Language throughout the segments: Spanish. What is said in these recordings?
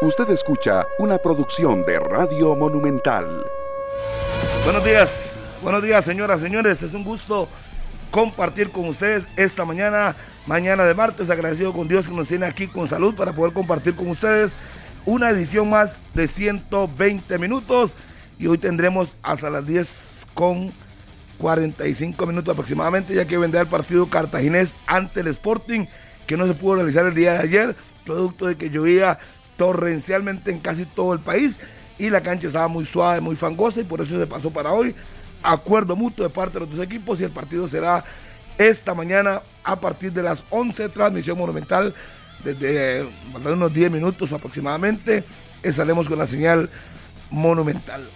Usted escucha una producción de Radio Monumental. Buenos días, buenos días señoras, señores. Es un gusto compartir con ustedes esta mañana, mañana de martes. Agradecido con Dios que nos tiene aquí con salud para poder compartir con ustedes una edición más de 120 minutos. Y hoy tendremos hasta las 10 con 45 minutos aproximadamente, ya que vendrá el partido cartaginés ante el Sporting, que no se pudo realizar el día de ayer, producto de que llovía torrencialmente en casi todo el país y la cancha estaba muy suave, muy fangosa y por eso se pasó para hoy. Acuerdo mutuo de parte de los dos equipos y el partido será esta mañana a partir de las 11, transmisión monumental desde unos 10 minutos aproximadamente. Estaremos con la señal monumental.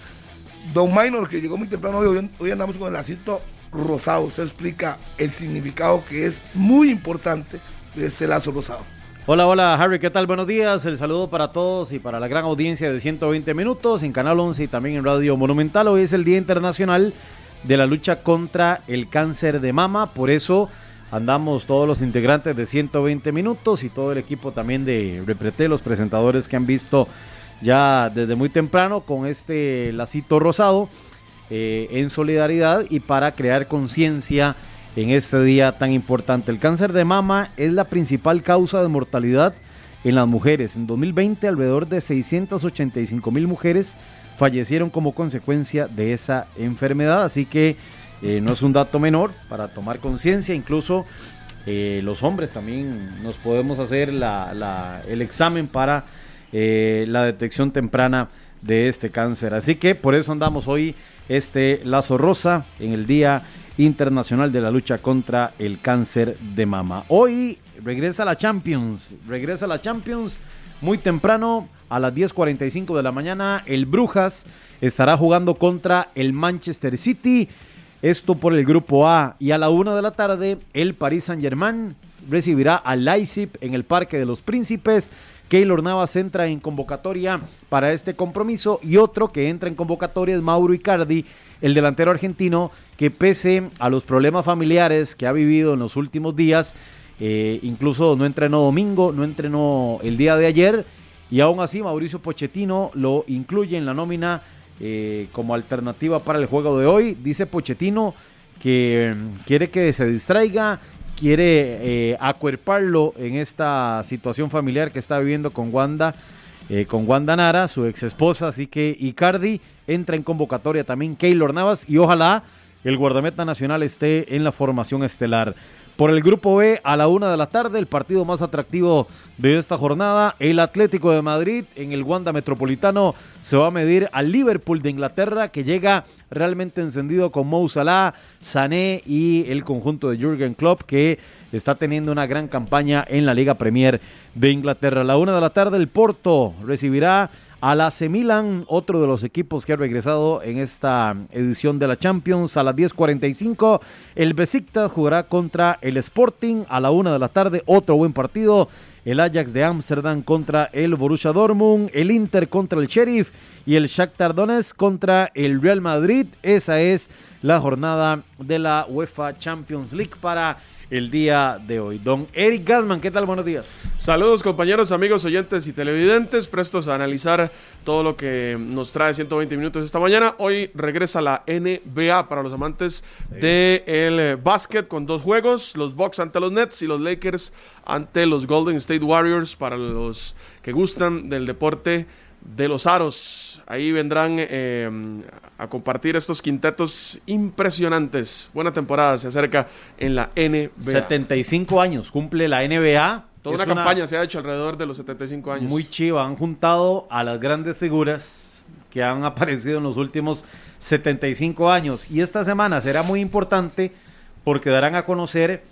Don Minor, que llegó muy temprano hoy, hoy andamos con el lacito rosado. Se explica el significado que es muy importante de este lazo rosado. Hola, hola Harry, ¿qué tal? Buenos días. El saludo para todos y para la gran audiencia de 120 minutos en Canal 11 y también en Radio Monumental. Hoy es el Día Internacional de la lucha contra el cáncer de mama. Por eso andamos todos los integrantes de 120 minutos y todo el equipo también de Repreté, los presentadores que han visto ya desde muy temprano con este lacito rosado eh, en solidaridad y para crear conciencia en este día tan importante. El cáncer de mama es la principal causa de mortalidad en las mujeres. En 2020 alrededor de 685 mil mujeres fallecieron como consecuencia de esa enfermedad, así que eh, no es un dato menor para tomar conciencia, incluso eh, los hombres también nos podemos hacer el examen para eh, la detección temprana de este cáncer. Así que por eso andamos hoy este lazo rosa en el día Internacional de la Lucha contra el Cáncer de Mama. Hoy regresa la Champions, regresa la Champions muy temprano a las 10.45 de la mañana. El Brujas estará jugando contra el Manchester City. Esto por el grupo A. Y a la una de la tarde, el Paris Saint Germain recibirá al Leipzig en el Parque de los Príncipes. Keylor Navas entra en convocatoria para este compromiso y otro que entra en convocatoria es Mauro Icardi, el delantero argentino que pese a los problemas familiares que ha vivido en los últimos días, eh, incluso no entrenó domingo, no entrenó el día de ayer y aún así Mauricio Pochettino lo incluye en la nómina eh, como alternativa para el juego de hoy. Dice Pochettino que mm, quiere que se distraiga, quiere eh, acuerparlo en esta situación familiar que está viviendo con Wanda, eh, con Wanda Nara, su ex esposa, así que Icardi entra en convocatoria también. Keylor Navas y ojalá el guardameta nacional esté en la formación estelar. Por el grupo B, a la una de la tarde, el partido más atractivo de esta jornada, el Atlético de Madrid en el Wanda Metropolitano se va a medir al Liverpool de Inglaterra, que llega realmente encendido con Mo Sané y el conjunto de Jürgen Klopp, que está teniendo una gran campaña en la Liga Premier de Inglaterra. A la una de la tarde, el Porto recibirá a la Milan, otro de los equipos que ha regresado en esta edición de la Champions. A las 10.45, el Besiktas jugará contra el Sporting. A la una de la tarde, otro buen partido. El Ajax de Ámsterdam contra el Borussia Dortmund, el Inter contra el Sheriff y el Shakhtar Donetsk contra el Real Madrid. Esa es la jornada de la UEFA Champions League para el día de hoy. Don Eric Gasman, ¿qué tal? Buenos días. Saludos compañeros, amigos, oyentes y televidentes, prestos a analizar todo lo que nos trae 120 minutos esta mañana. Hoy regresa la NBA para los amantes del eh, básquet con dos juegos, los Bucks ante los Nets y los Lakers ante los Golden State Warriors para los que gustan del deporte de los aros. Ahí vendrán eh, a compartir estos quintetos impresionantes. Buena temporada se acerca en la NBA. 75 años cumple la NBA. Toda una campaña se ha hecho alrededor de los 75 años. Muy chiva. Han juntado a las grandes figuras que han aparecido en los últimos 75 años. Y esta semana será muy importante porque darán a conocer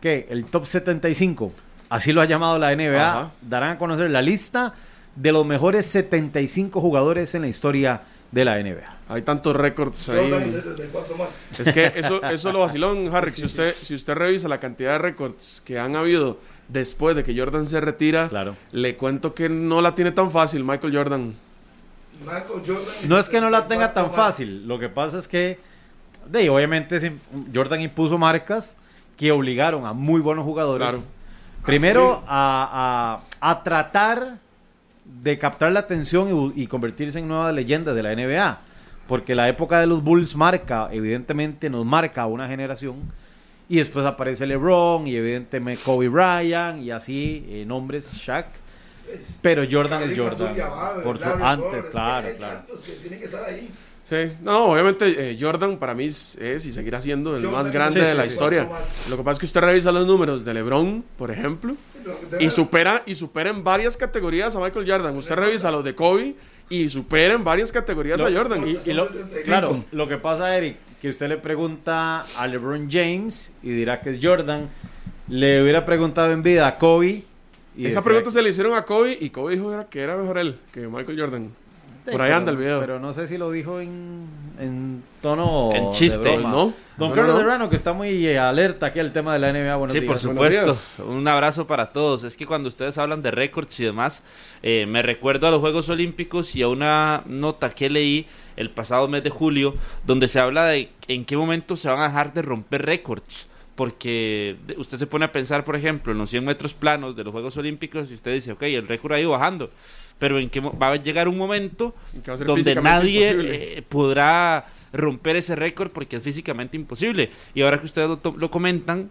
que el top 75, así lo ha llamado la NBA, darán a conocer la lista de los mejores 75 jugadores en la historia de la NBA. Hay tantos récords ahí. Es que eso, eso lo vacilón, Harry. Si usted, si usted revisa la cantidad de récords que han habido después de que Jordan se retira, claro. le cuento que no la tiene tan fácil Michael Jordan. no es que no la tenga tan fácil, lo que pasa es que, de, obviamente, Jordan impuso marcas que obligaron a muy buenos jugadores. Primero a, a, a tratar de captar la atención y, convertirse en nueva leyenda de la NBA. Porque la época de los Bulls marca, evidentemente nos marca una generación. Y después aparece LeBron y evidentemente Kobe Bryant y así, eh, nombres Shaq. Pero Jordan es Jordan. Por su antes, claro, claro. Sí, no, obviamente eh, Jordan para mí es, es y seguirá siendo el Jordan más grande Sí, de la sí. historia. Lo que pasa es que usted revisa los números de LeBron, por ejemplo, y supera y supera en varias categorías a Michael Jordan. Usted revisa los de Kobe y supera en varias categorías a Jordan. Y, y lo- claro, lo que pasa, Eric, que usted le pregunta a LeBron James y dirá que es Jordan. Le hubiera preguntado en vida a Kobe. Y Esa decía pregunta que- se le hicieron a Kobe y Kobe dijo que era mejor él que Michael Jordan. Sí, Por ahí pero- anda el video. Pero no sé si lo dijo en, en tono. En de chiste. broma. Pues no. Don No, Carlos no, no. Serrano, que está muy eh, alerta aquí al tema de la NBA. Buenos Sí, días. por supuesto. Un abrazo para todos. Es que cuando ustedes hablan de récords y demás, eh, me recuerdo a los Juegos Olímpicos y a una nota que leí el pasado mes de julio, donde se habla de en qué momento se van a dejar de romper récords. Porque de- usted se pone a pensar, por ejemplo, en los 100 metros planos de los Juegos Olímpicos y usted dice, ok, el récord ha ido bajando. Pero en mo- va a llegar un momento que donde nadie eh, podrá romper ese récord porque es físicamente imposible. Y ahora que ustedes lo, lo comentan,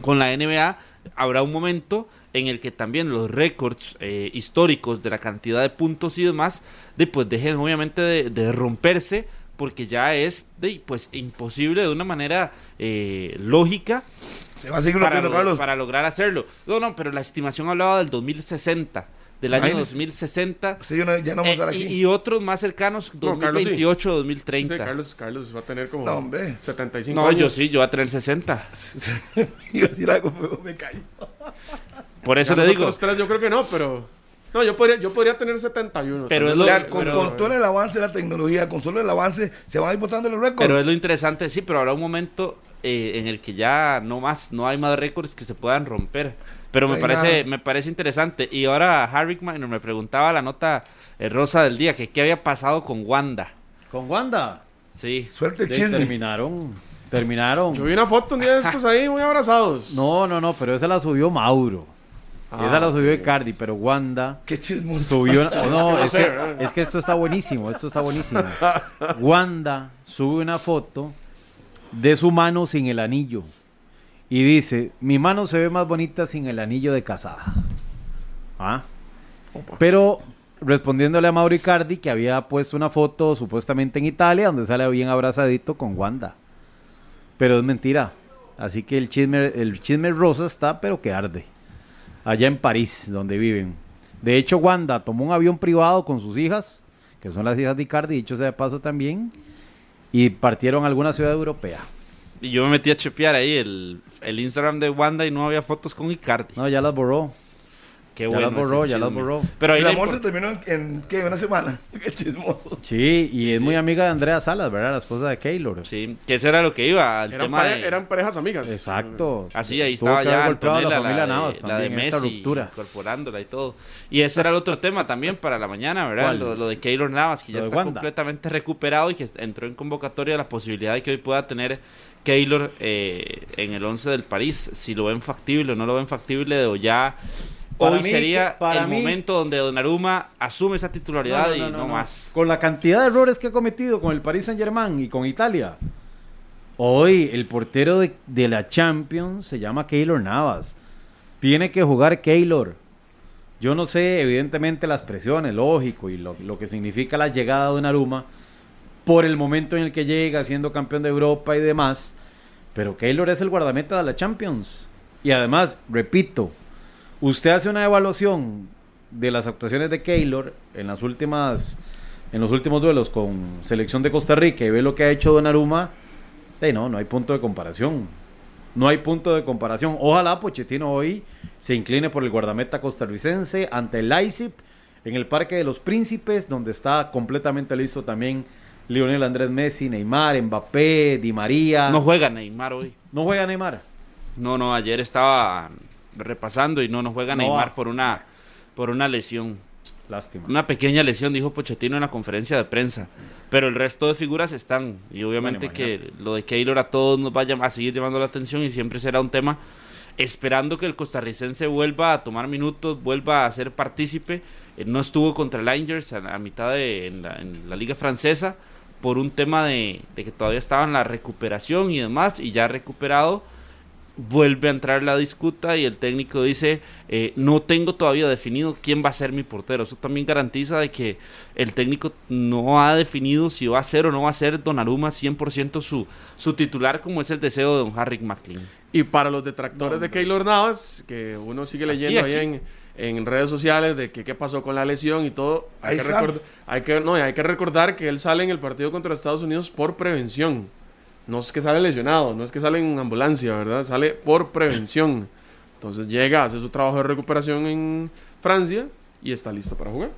con la NBA habrá un momento en el que también los récords eh, históricos de la cantidad de puntos y demás, de, pues dejen obviamente de, de romperse porque ya es de, pues imposible de una manera eh, lógica Se va a seguir para, rompiendo, lo- Carlos. para lograr hacerlo. No, no, pero la estimación hablaba del 2060, del año Imagínese. 2060. Sí, no- ya no vamos a estar eh, y, aquí. y otros más cercanos, No, Carlos sí. 2028, Sí, 2030. Carlos, Carlos va a tener como No, hombre. 75 no, años. yo sí, yo voy a tener 60. Iba a decir algo, pero me callo. Por eso Ya le digo. tres yo creo que no, pero... No, yo podría, yo podría tener 71. Pero es lo- con, pero- con todo el avance de la tecnología, con solo el avance, se van a ir botando los récords. Pero es lo interesante, sí, pero habrá un momento eh, en el que ya no más, no hay más récords que se puedan romper. Pero me parece, me parece interesante. Y ahora Harry Minor me preguntaba la nota eh, rosa del día, que qué había pasado con Wanda. Con Wanda. Sí. Suerte chisme. terminaron. Terminaron. Yo vi una foto un día de estos ahí muy abrazados. No, no, no, pero esa la subió Mauro. Ah, esa la subió. Icardi, pero Wanda Qué chismoso. subió. no, no es, que, es que esto está buenísimo, esto está buenísimo. Wanda sube una foto de su mano sin el anillo y dice: Mi mano se ve más bonita sin el anillo de casada. ¿Ah? Pero respondiéndole a Mauro Icardi que había puesto una foto supuestamente en Italia donde sale bien abrazadito con Wanda. Pero es mentira. Así que el chisme, el chisme rosa está, pero que arde. Allá en París, donde viven. De hecho, Wanda tomó un avión privado con sus hijas, que son las hijas de Icardi, dicho sea de paso también, y partieron a alguna ciudad europea. Y yo me metí a chepear ahí el, el Instagram de Wanda y no había fotos con Icardi. No, ya las borró. Qué ya bueno las borró, ya las borró. Pero ahí el la amor se terminó en, en, ¿qué? una semana. Qué chismoso. Sí, y es muy amiga de Andrea Salas, ¿verdad? La esposa de Keylor. Sí, que eso era lo que iba, al Eran, tema pare- de... eran parejas amigas. Exacto. Así, ahí Tuvo estaba que ya golpeado a la familia de- Navas la de también en esta Messi, ruptura. incorporándola y todo. Y ese era el otro tema también para la mañana, ¿verdad? Lo, lo de Keylor Navas, que ya Lo de está Wanda. completamente recuperado y que entró en convocatoria la posibilidad de que hoy pueda tener Keylor eh, en el 11 del París. Si lo ven factible o no lo ven factible, o ya... Para hoy mí, sería para el mí- momento donde Donnarumma asume esa titularidad y no, más. Con la cantidad de errores que ha cometido con el Paris Saint Germain y con Italia. Hoy el portero de, de la Champions se llama Keylor Navas. Tiene que jugar Keylor. Yo no sé, evidentemente, las presiones, lógico, y lo, lo que significa la llegada de Naruma por el momento en el que llega, siendo campeón de Europa y demás. Pero Keylor es el guardameta de la Champions. Y además, repito, usted hace una evaluación de las actuaciones de Keylor en las últimas en los últimos duelos con selección de Costa Rica y ve lo que ha hecho Donnarumma, eh, no, no hay punto de comparación. No hay punto de comparación. Ojalá Pochettino hoy se incline por el guardameta costarricense ante el Leipzig en el Parque de los Príncipes, donde está completamente listo también Lionel Andrés Messi, Neymar, Mbappé, Di María. No juega Neymar hoy. No juega Neymar. No, no, ayer estaba repasando y no, no juega No Neymar va. por una, por una lesión. Lástima. Una pequeña lesión, dijo Pochettino en la conferencia de prensa. Pero el resto de figuras están. Y obviamente Bueno, que lo de Keylor a todos nos vaya a seguir llamando la atención y siempre será un tema esperando que el costarricense vuelva a tomar minutos, vuelva a ser partícipe. Eh, no estuvo contra el Rangers a, a mitad de en la, en la liga francesa por un tema de, de que todavía estaba en la recuperación y demás, y ya recuperado vuelve a entrar la disputa y el técnico dice eh, no tengo todavía definido quién va a ser mi portero eso también garantiza de que el técnico no ha definido si va a ser o no va a ser Donnarumma 100% su, su titular como es el deseo de don Harry McLean. Y para los detractores de Keylor Navas, que uno sigue leyendo Aquí, ahí en, en redes sociales de que qué pasó con la lesión y todo, hay Ahí que, record- hay, que, no, hay que recordar que él sale en el partido contra Estados Unidos por prevención. No es que sale lesionado, no es que sale en ambulancia, ¿verdad? Sale por prevención. Entonces llega, hace su trabajo de recuperación en Francia y está listo para jugar.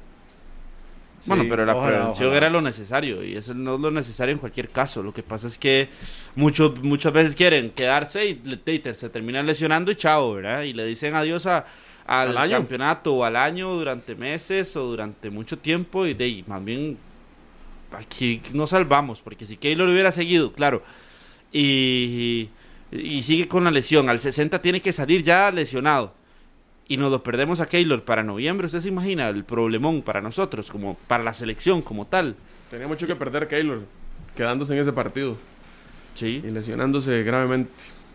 Bueno, pero la ojalá, prevención ojalá. era lo necesario y eso no es lo necesario en cualquier caso. Lo que pasa es que muchos muchas veces quieren quedarse y, y se terminan lesionando y chao, ¿verdad? Y le dicen adiós a, al, campeonato o al año durante meses o durante mucho tiempo y de ahí, más bien aquí nos salvamos porque si Keylor hubiera seguido, claro, y, y sigue con la lesión, al 60 tiene que salir ya lesionado y nos lo perdemos a Keylor para noviembre, ¿usted se imagina el problemón para nosotros, como para la selección como tal? Tenía mucho que perder Keylor, quedándose en ese partido Sí. y lesionándose gravemente.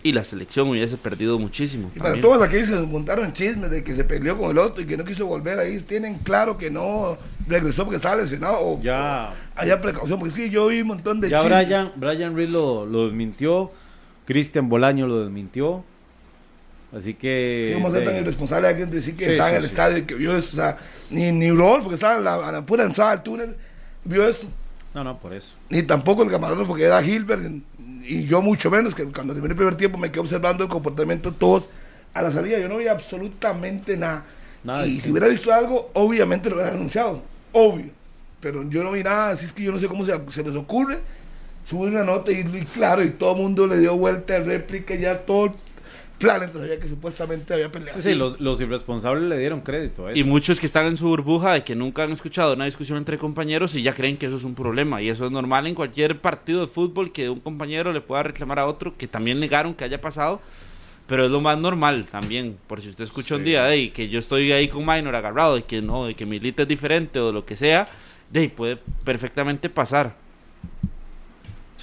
Y la selección hubiese perdido muchísimo. Y para también. todos aquellos que se montaron chismes de que se peleó con el otro y que no quiso volver ahí, tienen claro que no regresó porque estaba lesionado o Ya, haya precaución, porque sí, yo vi un montón de ya chismes. Brian, Brian Reed lo, lo desmintió, Cristian Bolaño lo desmintió. Así que. Sí, ¿Cómo ser tan de- irresponsable alguien decir que Sí, estaba sí, en el sí. estadio y que vio eso? O sea, ni, ni Rolf, porque estaba en la, a la pura entrada del túnel, vio eso. No, no, por eso. Ni tampoco el camarógrafo que era Gilbert, y yo mucho menos, que cuando terminé el primer tiempo me quedé observando el comportamiento de todos a la salida. Yo no vi absolutamente nada. Nada, y si hubiera visto algo, obviamente lo hubiera anunciado. Obvio. Pero yo no vi nada, así es que yo no sé cómo se, se les ocurre. Subir una nota y, y claro, y todo el mundo le dio vuelta de réplica, ya todo el planeta sabía que supuestamente había peleado. Sí, sí, los, los irresponsables le dieron crédito a eso. Y muchos que están en su burbuja de que nunca han escuchado una discusión entre compañeros y ya creen que eso es un problema. Y eso es normal en cualquier partido de fútbol que un compañero le pueda reclamar a otro, que también negaron que haya pasado. Pero es lo más normal también. Por si usted escucha un día de que yo estoy ahí con Minor agarrado, de que no, de que mi lita es diferente o lo que sea, de ahí puede perfectamente pasar.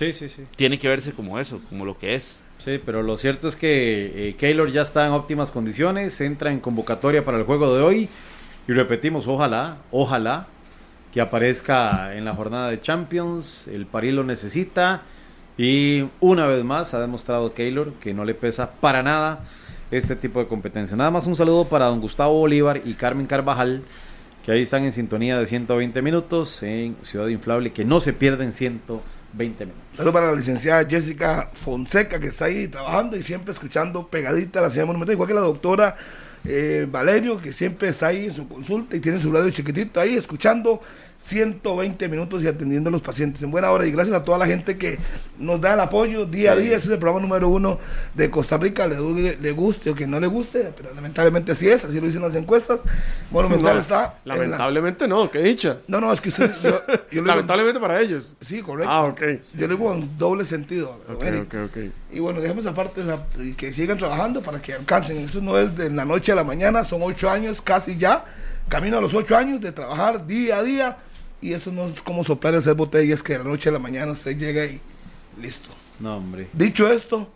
Sí, sí, sí. Tiene que verse como eso, como lo que es. Sí, pero lo cierto es que eh, Keylor ya está en óptimas condiciones, entra en convocatoria para el juego de hoy y repetimos, ojalá, ojalá que aparezca en la jornada de Champions, el París lo necesita y una vez más ha demostrado Keylor que no le pesa para nada este tipo de competencia. Nada más un saludo para don Gustavo Bolívar y Carmen Carvajal, que ahí están en sintonía de 120 minutos en Ciudad Inflable, que no se pierden 120 minutos. Saludos para la licenciada Jessica Fonseca, que está ahí trabajando y siempre escuchando pegadita a la ciudad monumental, igual que la doctora eh, Valerio, que siempre está ahí en su consulta y tiene su radio chiquitito ahí, escuchando 120 minutos y atendiendo a los pacientes en buena hora. Y gracias a toda la gente que nos da el apoyo día a día. Ese es el programa número uno de Costa Rica, le, du- le guste o que no le guste, pero lamentablemente así es, así lo dicen las encuestas. Monumental No, está. en la- Lamentablemente no, qué dicha. No, no, es que usted. Yo, yo lo digo- Lamentablemente para ellos. Sí, correcto. Ah, ok. Yo le digo en doble sentido. Ok, Eric. ok, ok. Y bueno, dejemos aparte y que sigan trabajando para que alcancen. Eso no es de la noche a la mañana, son ocho años casi ya. Camino a los ocho años de trabajar día a día. Y eso no es como soplar y hacer botellas que de la noche a la mañana usted llega y listo. No, hombre. Dicho esto,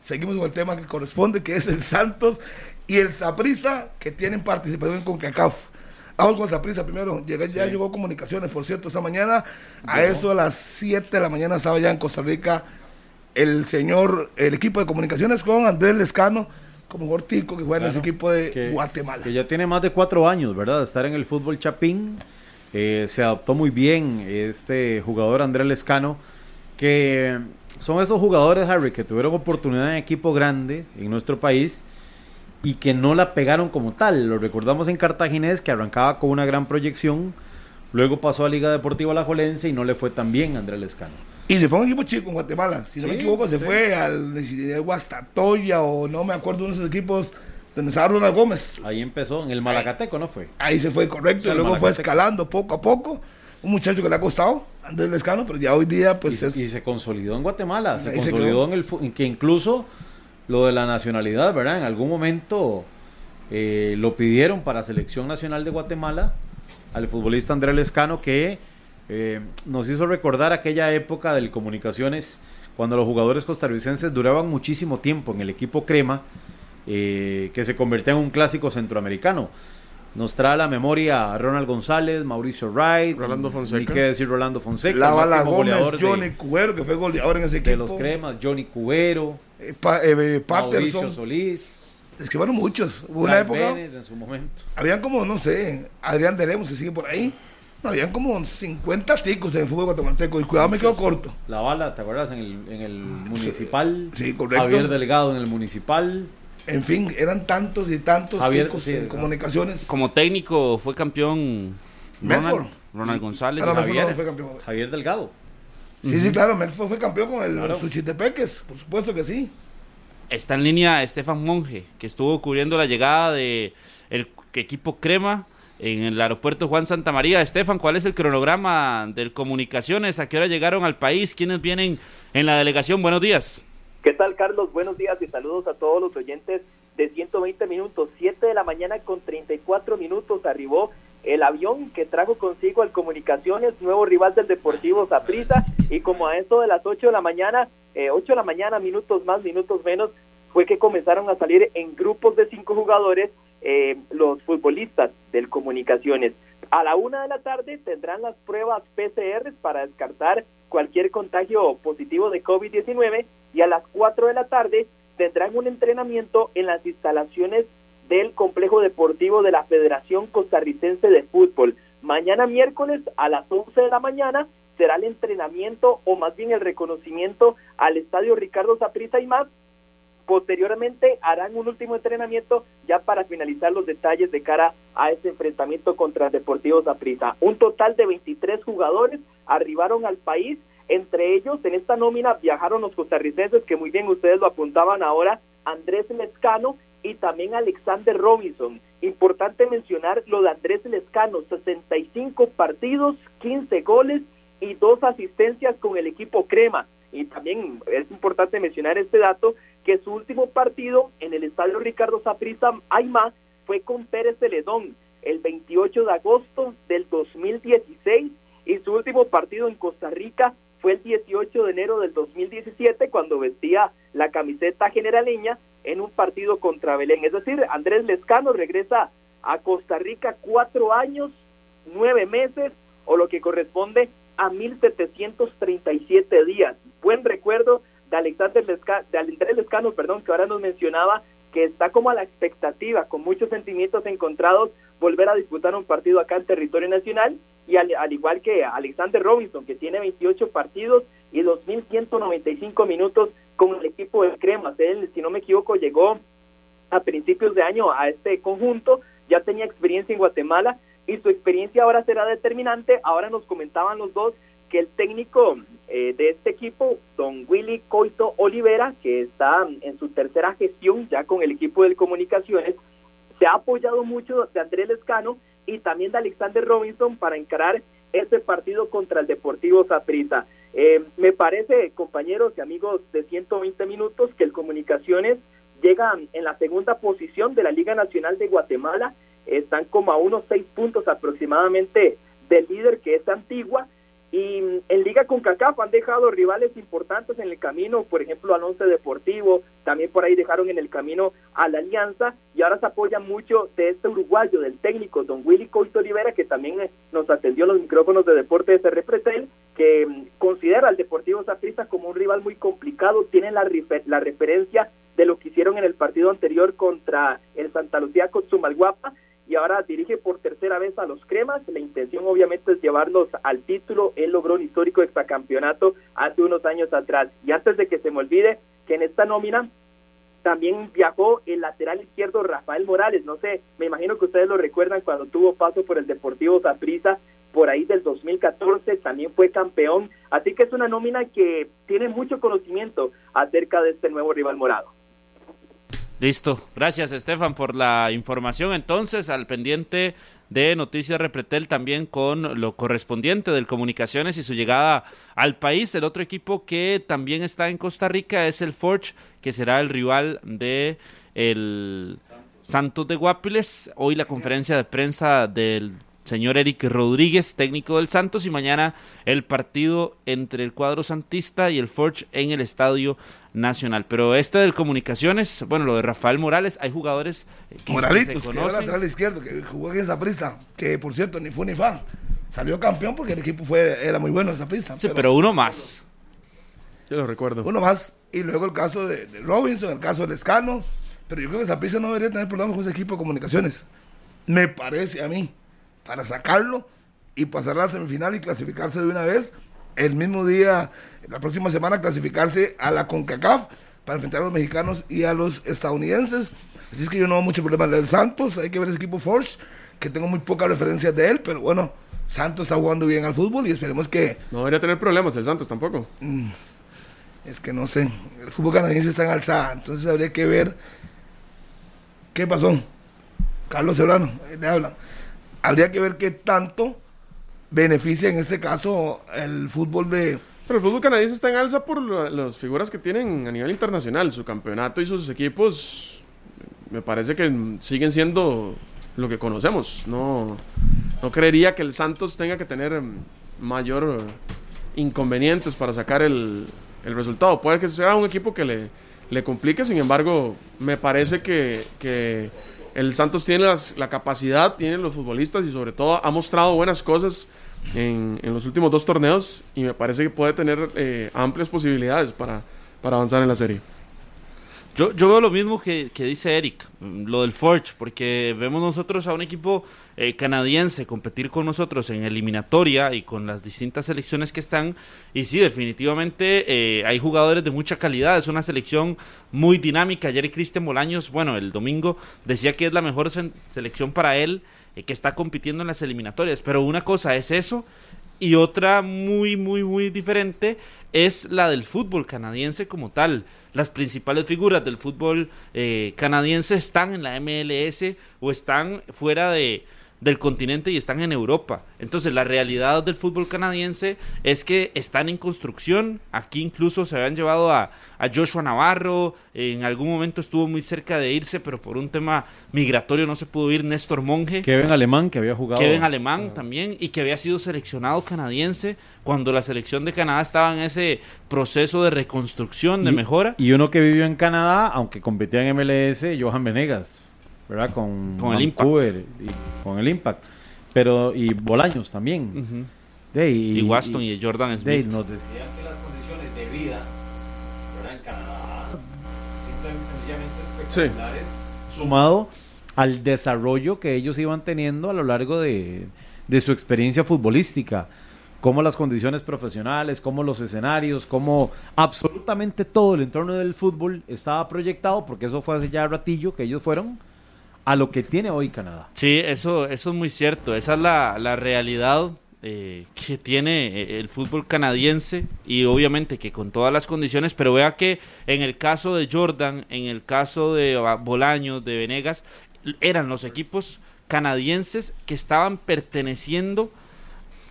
seguimos con el tema que corresponde, que es el Santos y el Saprisa, que tienen participación con CACAF. Vamos con Saprisa primero. Llega, Ya llegó comunicaciones, por cierto, esta mañana. A eso a las 7 de la mañana estaba ya en Costa Rica el señor, el equipo de comunicaciones con Andrés Lescano, como gortico que juega en ese equipo de que, Guatemala. que ya tiene más de cuatro años, ¿verdad? De estar en el fútbol chapín. Eh, se adaptó muy bien este jugador Andrés Lescano, que son esos jugadores, Harry, que tuvieron oportunidad en equipos grandes en nuestro país y que no la pegaron como tal. Lo recordamos en Cartaginés, que arrancaba con una gran proyección. Luego pasó a Liga Deportiva La Jolense y no le fue tan bien a Andrés Lescano. Y se fue a un equipo chico en Guatemala. Si no me equivoco, se sí. fue al al Guastatoya o no me acuerdo uno de esos equipos donde estaba Ronald Gómez. Ahí empezó, en el Malacateco, ¿no fue? Ahí se fue correcto. Y luego fue escalando poco a poco. Un muchacho que le ha costado, Andrés Lescano, pero ya hoy día, pues y, es- y se consolidó en Guatemala, se Ahí consolidó en el que incluso lo de la nacionalidad, ¿verdad? En algún momento eh, lo pidieron para Selección Nacional de Guatemala al futbolista Andrés Lescano que eh, nos hizo recordar aquella época del comunicaciones cuando los jugadores costarricenses duraban muchísimo tiempo en el equipo crema eh, que se convertía en un clásico centroamericano. Nos trae a la memoria a Ronald González, Mauricio Wright, Rolando Fonseca. Ni qué decir Rolando Fonseca. La Bala Gómez, goleador de- Johnny Cubero, que fue goleador en ese equipo. de los cremas, Johnny Cubero, Eh, pa- eh, Mauricio Patterson. Solís, Es que fueron muchos. Hubo una época, Bennett en su momento. habían como, no sé, Adrián Deremos que sigue por ahí. No, habían como 50 ticos en el fútbol guatemalteco. Y cuidado, me quedo corto. La bala, ¿te acuerdas? En el, en el municipal. sí, correcto. Javier Delgado en el municipal. En fin, eran tantos y tantos Javier, ticos sí, en comunicaciones. Como técnico fue campeón Medford. Ronald, Ronald González. Medford Javier. no fue campeón. Javier Delgado. Sí, sí, claro, Medford fue campeón con el Claro. Suchitepeques, por supuesto que sí. Está en línea Estefan Monge, que estuvo cubriendo la llegada de el equipo Crema en el aeropuerto Juan Santa María. Estefan, ¿cuál es el cronograma del comunicaciones? ¿A qué hora llegaron al país? ¿Quiénes vienen en la delegación? Buenos días. ¿Qué tal, Carlos? Buenos días y saludos a todos los oyentes de 120 minutos. 7 de la mañana con 34 minutos arribó el avión que trajo consigo al Comunicaciones, nuevo rival del Deportivo Saprissa, y como a eso de las 8 de la mañana, eh, 8 de la mañana, minutos más, minutos menos, fue que comenzaron a salir en grupos de cinco jugadores eh, los futbolistas del Comunicaciones. A la una de la tarde tendrán las pruebas PCR para descartar cualquier contagio positivo de COVID-19 y a las 4 de la tarde tendrán un entrenamiento en las instalaciones del complejo deportivo de la Federación Costarricense de Fútbol. Mañana miércoles a las 11 de la mañana será el entrenamiento o más bien el reconocimiento al estadio Ricardo Saprissa y más. Posteriormente harán un último entrenamiento ya para finalizar los detalles de cara a ese enfrentamiento contra Deportivo Saprissa. Un total de 23 jugadores arribaron al país. Entre ellos, en esta nómina viajaron los costarricenses, que muy bien ustedes lo apuntaban ahora, Andrés Lescano y también Alexander Robinson. Importante mencionar lo de Andrés Lescano, 65 partidos, 15 goles y dos asistencias con el equipo Crema. Y también es importante mencionar este dato, que su último partido en el estadio Ricardo Saprissa Aymá fue con Pérez Celedón el 28 de agosto del 2016 y su último partido en Costa Rica fue el 18 de enero del 2017 cuando vestía la camiseta generaleña en un partido contra Belén. Es decir, Andrés Lescano regresa a Costa Rica cuatro años, nueve meses o lo que corresponde a 1737 días. Buen recuerdo de Alexander Lesca- de Andrés Lescano, perdón, que ahora nos mencionaba que está como a la expectativa, con muchos sentimientos encontrados, volver a disputar un partido acá en territorio nacional, y al, al igual que Alexander Robinson, que tiene 28 partidos y 2.195 minutos con el equipo de Cremas. Él, si no me equivoco, llegó a principios de año a este conjunto, ya tenía experiencia en Guatemala y su experiencia ahora será determinante. Ahora nos comentaban los dos que el técnico eh, de este equipo, don Willy Coito Olivera, que está en su tercera gestión ya con el equipo de comunicaciones, se ha apoyado mucho de Andrés Lescano y también de Alexander Robinson para encarar ese partido contra el Deportivo Saprissa. Eh, me parece, compañeros y amigos de 120 minutos, que el Comunicaciones llega en la segunda posición de la Liga Nacional de Guatemala. Están como a unos seis puntos aproximadamente del líder que es Antigua. Y en Liga con CACAF han dejado rivales importantes en el camino, por ejemplo al Once Deportivo, también por ahí dejaron en el camino a la Alianza y ahora se apoya mucho de este uruguayo, del técnico don Willy Coito Olivera, que también eh, nos atendió en los micrófonos de Deportes de Repretel, que mm, considera al Deportivo Saprissa como un rival muy complicado, tiene la, refer- la referencia de lo que hicieron en el partido anterior contra el Santa Lucía con Sumalguapa y ahora dirige por tercera vez a los Cremas. La intención obviamente es llevarlos al título. Él logró un histórico exacampeonato hace unos años atrás. Y antes de que se me olvide que en esta nómina también viajó el lateral izquierdo Rafael Morales. No sé, me imagino que ustedes lo recuerdan cuando tuvo paso por el Deportivo Saprissa por ahí del 2014, también fue campeón. Así que es una nómina que tiene mucho conocimiento acerca de este nuevo rival morado. Listo. Gracias, Estefan, por la información. Entonces, al pendiente de Noticias Repretel también con lo correspondiente del Comunicaciones y su llegada al país. El otro equipo que también está en Costa Rica es el Forge, que será el rival de el Santos de Guapiles. Hoy la conferencia de prensa del señor Eric Rodríguez, técnico del Santos, y mañana el partido entre el cuadro santista y el Forge en el Estadio Nacional. Pero este del Comunicaciones, bueno, lo de Rafael Morales, hay jugadores que Moralitos, se que era lateral izquierdo, que jugó en esa prisa, que por cierto ni fue ni fa. Salió campeón porque el equipo fue era muy bueno esa prisa. Sí, pero, uno más. Yo lo recuerdo. Uno más. Y luego el caso de, Robinson, el caso de Escano. Pero yo creo que esa prisa no debería tener problemas con ese equipo de comunicaciones. Me parece a mí para sacarlo y pasar a la semifinal y clasificarse de una vez. El mismo día, la próxima semana, clasificarse a la CONCACAF para enfrentar a los mexicanos y a los estadounidenses. Así es que yo no veo mucho problema del Santos. Hay que ver ese equipo Forge, que tengo muy pocas referencias de él, pero bueno, Santos está jugando bien al fútbol y esperemos que. No debería tener problemas el Santos tampoco. Mm, es que no sé. El fútbol canadiense está en alzada, entonces habría que ver qué pasó. Carlos Serrano, le habla habría que ver qué tanto beneficia en este caso el fútbol de... Pero el fútbol canadiense está en alza por las figuras que tienen a nivel internacional. Su campeonato y sus equipos me parece que siguen siendo lo que conocemos. No, no creería que el Santos tenga que tener mayor inconvenientes para sacar el, el resultado. Puede que sea un equipo que le, le complique, sin embargo, me parece que el Santos tiene la capacidad, tiene los futbolistas y sobre todo ha mostrado buenas cosas en, los últimos dos torneos y me parece que puede tener eh, amplias posibilidades para, para avanzar en la serie. Yo, yo veo lo mismo que, dice Eric, lo del Forge, porque vemos nosotros a un equipo eh, canadiense competir con nosotros en eliminatoria y con las distintas selecciones que están. Y sí, definitivamente eh, hay jugadores de mucha calidad, es una selección muy dinámica. Ayer Cristian Bolaños, bueno, el domingo decía que es la mejor selección para él eh, que está compitiendo en las eliminatorias. Pero una cosa es eso y otra muy, muy, muy diferente es la del fútbol canadiense como tal. Las principales figuras del fútbol eh, canadiense están en la MLS o están fuera de, del continente y están en Europa. Entonces la realidad del fútbol canadiense es que están en construcción. Aquí incluso se habían llevado a, Joshua Navarro. En algún momento estuvo muy cerca de irse, pero por un tema migratorio no se pudo ir Néstor Monge. Kevin Alemán, que había jugado. Kevin Alemán también, y que había sido seleccionado canadiense cuando la selección de Canadá estaba en ese proceso de reconstrucción, de mejora. Y uno que vivió en Canadá, aunque competía en MLS, Johan Venegas. ¿Verdad? Con, con el Impact. Y, con el Impact. Pero, y Bolaños también. y, y, Waston y, Jordan Smith. nos decían que las condiciones de vida en Canadá espectaculares. Sumado al desarrollo que ellos iban teniendo a lo largo de, de su experiencia futbolística como las condiciones profesionales, como los escenarios, como absolutamente todo el entorno del fútbol estaba proyectado, porque eso fue hace ya ratillo que ellos fueron a lo que tiene hoy Canadá. Sí, eso, eso es muy cierto. Esa es la, realidad eh, que tiene eh, el fútbol canadiense y obviamente que con todas las condiciones, pero vea que en el caso de Jordan, en el caso de Bolaños, de Venegas, eran los equipos canadienses que estaban perteneciendo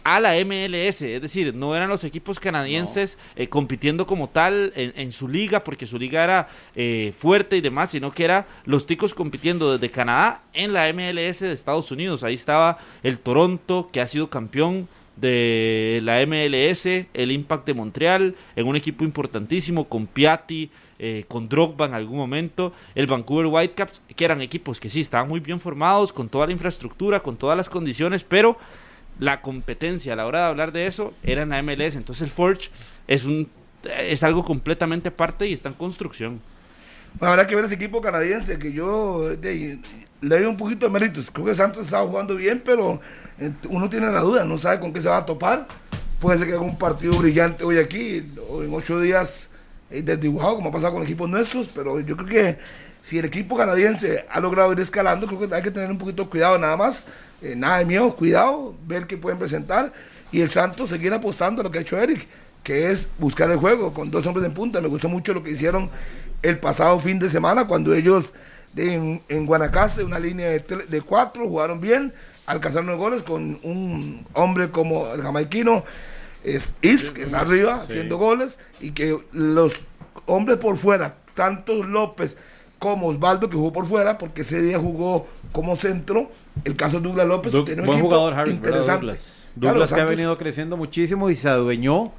a la MLS, es decir, no eran los equipos canadienses eh, compitiendo como tal en, su liga, porque su liga era eh, fuerte y demás, sino que era los ticos compitiendo desde Canadá en la MLS de Estados Unidos. Ahí estaba el Toronto, que ha sido campeón de la MLS, el Impact de Montreal, en un equipo importantísimo con Piatti, eh, con Drogba en algún momento, el Vancouver Whitecaps, que eran equipos que sí estaban muy bien formados, con toda la infraestructura, con todas las condiciones, pero la competencia a la hora de hablar de eso era en la MLS. Entonces el Forge es, un, es algo completamente aparte y está en construcción. habrá que ver ese equipo canadiense que yo le doy un poquito de méritos. Creo que Santos estaba jugando bien, pero eh, uno tiene la duda, no sabe con qué se va a topar. Puede ser que haga un partido brillante hoy aquí o en ocho días eh, desdibujado, como ha pasado con equipos nuestros, pero yo creo que si el equipo canadiense ha logrado ir escalando, creo que hay que tener un poquito de cuidado nada más eh, nada de miedo, cuidado, ver qué pueden presentar. Y el Santos seguir apostando a lo que ha hecho Eric, que es buscar el juego con dos hombres en punta. Me gustó mucho lo que hicieron el pasado fin de semana cuando ellos en, en Guanacaste, una línea de, de cuatro, jugaron bien, alcanzaron los goles con un hombre como el jamaiquino es Is, que está arriba haciendo goles, y que los hombres por fuera, tanto López como Osvaldo, que jugó por fuera, porque ese día jugó como centro, el caso de Douglas López, tiene un buen jugador, interesante. Douglas, que ha venido creciendo muchísimo y se adueñó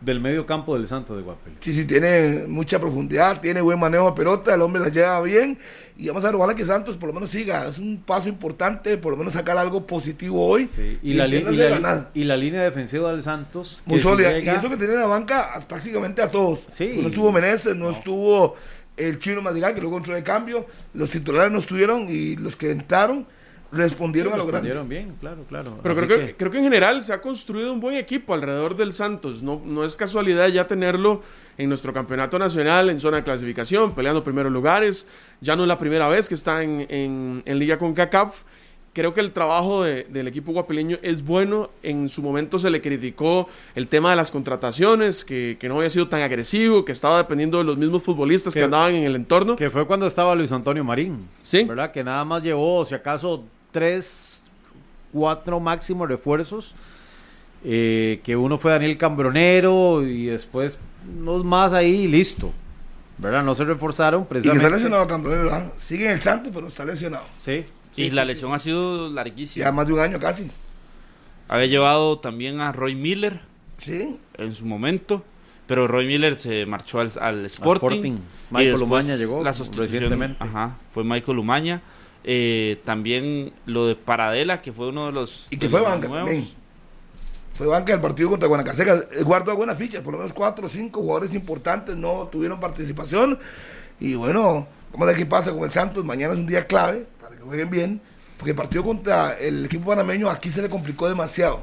del medio campo del Santo de Guapel. Sí, sí, tiene mucha profundidad, tiene buen manejo de pelota, el hombre la lleva bien. Y vamos a ver, ojalá que Santos por lo menos siga. Es un paso importante, por lo menos sacar algo positivo hoy. Y, la y, la línea defensiva del Santos. Muy sólida. Y eso que tiene en la banca prácticamente a todos. No estuvo Meneses, no, estuvo el chino Madigal, que luego entró de cambio. Los titulares no estuvieron y los que entraron respondieron a lo grande. Respondieron bien, claro, claro. Pero creo que, creo que en general se ha construido un buen equipo alrededor del Santos. No, no es casualidad ya tenerlo en nuestro campeonato nacional en zona de clasificación, peleando primeros lugares. Ya no es la primera vez que está en, en, en Liga con CACAF. Creo que el trabajo del equipo guapileño es bueno. En su momento se le criticó el tema de las contrataciones, que, que no había sido tan agresivo, que estaba dependiendo de los mismos futbolistas que, que andaban en el entorno. Que fue cuando estaba Luis Antonio Marín. Sí. ¿Verdad? Que nada más llevó, si acaso, tres, cuatro máximos refuerzos. Eh, que uno fue Daniel Cambronero y después unos más ahí listo. ¿Verdad? No se reforzaron precisamente. Y que está lesionado Cambronero, Sigue en el Santo, pero está lesionado. Sí. y la lesión ha sido larguísima. Ya más de un año casi. Había llevado también a Roy Miller. Sí. En su momento. Pero Roy Miller se marchó al, al Sporting. Michael Lumaña llegó la recientemente. Ajá, fue Michael Lumaña. Eh, también lo de Paradela, que fue uno de los. Y que fue banca. Fue banca del partido contra Guanacaseca. Guardó buenas fichas, por lo menos cuatro o cinco jugadores importantes no tuvieron participación. Y bueno, como de aquí pasa con el Santos, mañana es un día clave para que jueguen bien. Porque el partido contra el equipo panameño aquí se le complicó demasiado.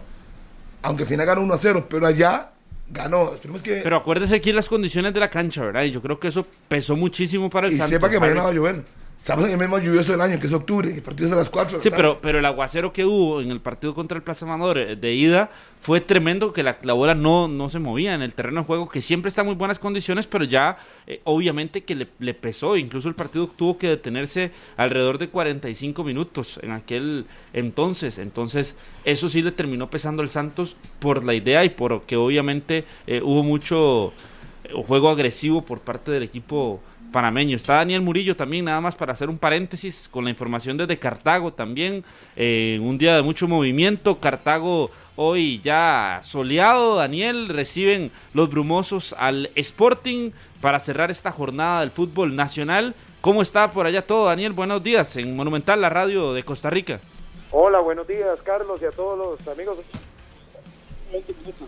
Aunque al final ganó 1 a 0, pero allá ganó. Esperemos que... Pero acuérdese aquí las condiciones de la cancha, ¿verdad? Y yo creo que eso pesó muchísimo para el y Santos. sepa que mañana va a llover. Estamos en el mismo lluvioso del año, que es octubre, el partido es a las 4. Sí, pero, pero el aguacero que hubo en el partido contra el Plaza Amador eh, de ida fue tremendo, que la, la, bola no, no se movía en el terreno de juego, que siempre está en muy buenas condiciones, pero ya eh, obviamente que le, le, pesó. Incluso el partido tuvo que detenerse alrededor de 45 minutos en aquel entonces. Entonces, eso sí le terminó pesando al Santos por la idea y por que obviamente eh, hubo mucho juego agresivo por parte del equipo panameño. Está Daniel Murillo también, nada más para hacer un paréntesis con la información desde Cartago también. Eh, un día de mucho movimiento. Cartago hoy ya soleado. Daniel, reciben los brumosos al Sporting para cerrar esta jornada del fútbol nacional. ¿Cómo está por allá todo, Daniel? Buenos días en Monumental, la radio de Costa Rica. Hola, buenos días, Carlos, y a todos los amigos.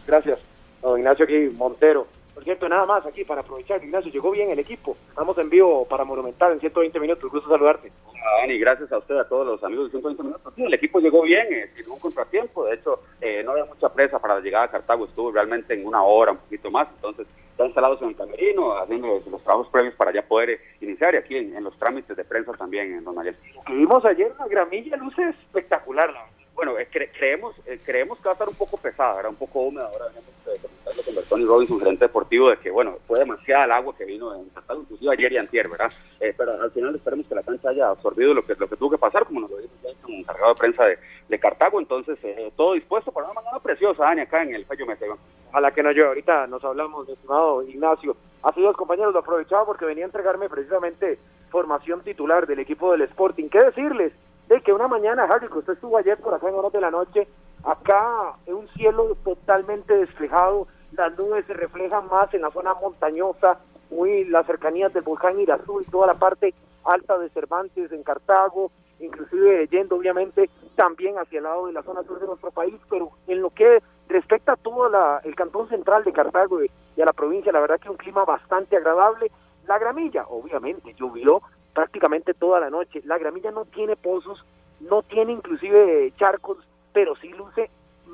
Gracias, don Ignacio aquí, Montero. Cierto, nada más aquí para aprovechar, Ignacio, llegó bien el equipo. Estamos en vivo para Monumental en 120 minutos. Gusto saludarte. Hola, Dani, gracias a usted, a todos los amigos de 120 minutos. Sí, el equipo llegó bien, eh, sin un contratiempo. De hecho, eh, no había mucha presa para la llegada a Cartago. Estuvo realmente en una hora, un poquito más. Entonces, están instalados en el camerino, haciendo los, los trabajos previos para ya poder eh, iniciar. Y aquí en, en, los trámites de prensa también, en Don Mayel. Vimos ayer una gramilla, luce espectacular, ¿no? Bueno, cre creemos eh, creemos que va a estar un poco pesada, era un poco húmeda. Ahora veníamos eh, comentando con Bertoni Robinson, gerente deportivo, de que, bueno, fue demasiada el agua que vino en Cartago, inclusive ayer y antier, ¿verdad? Eh, pero al final esperemos que la cancha haya absorbido lo que, lo que tuvo que pasar, como nos lo dijo ya como encargado de prensa de, de Cartago. Entonces, eh, todo dispuesto para una mañana preciosa, Dani, acá en el Fallo Mesa. Ojalá que no llueva. Ahorita nos hablamos, estimado Ignacio. Hace dos compañeros lo aprovechaba porque venía a entregarme precisamente formación titular del equipo del Sporting. ¿Qué decirles? De que una mañana, Harry, que usted estuvo ayer por acá en horas de la noche, acá en un cielo totalmente despejado, las nubes se reflejan más en la zona montañosa, muy las cercanías del volcán Irazú y toda la parte alta de Cervantes en Cartago, inclusive yendo obviamente también hacia el lado de la zona sur de nuestro país, pero en lo que respecta a todo la, el cantón central de Cartago y, y a la provincia, la verdad que un clima bastante agradable. La gramilla, obviamente, llovió, prácticamente toda la noche. La gramilla no tiene pozos, no tiene inclusive charcos, pero sí luce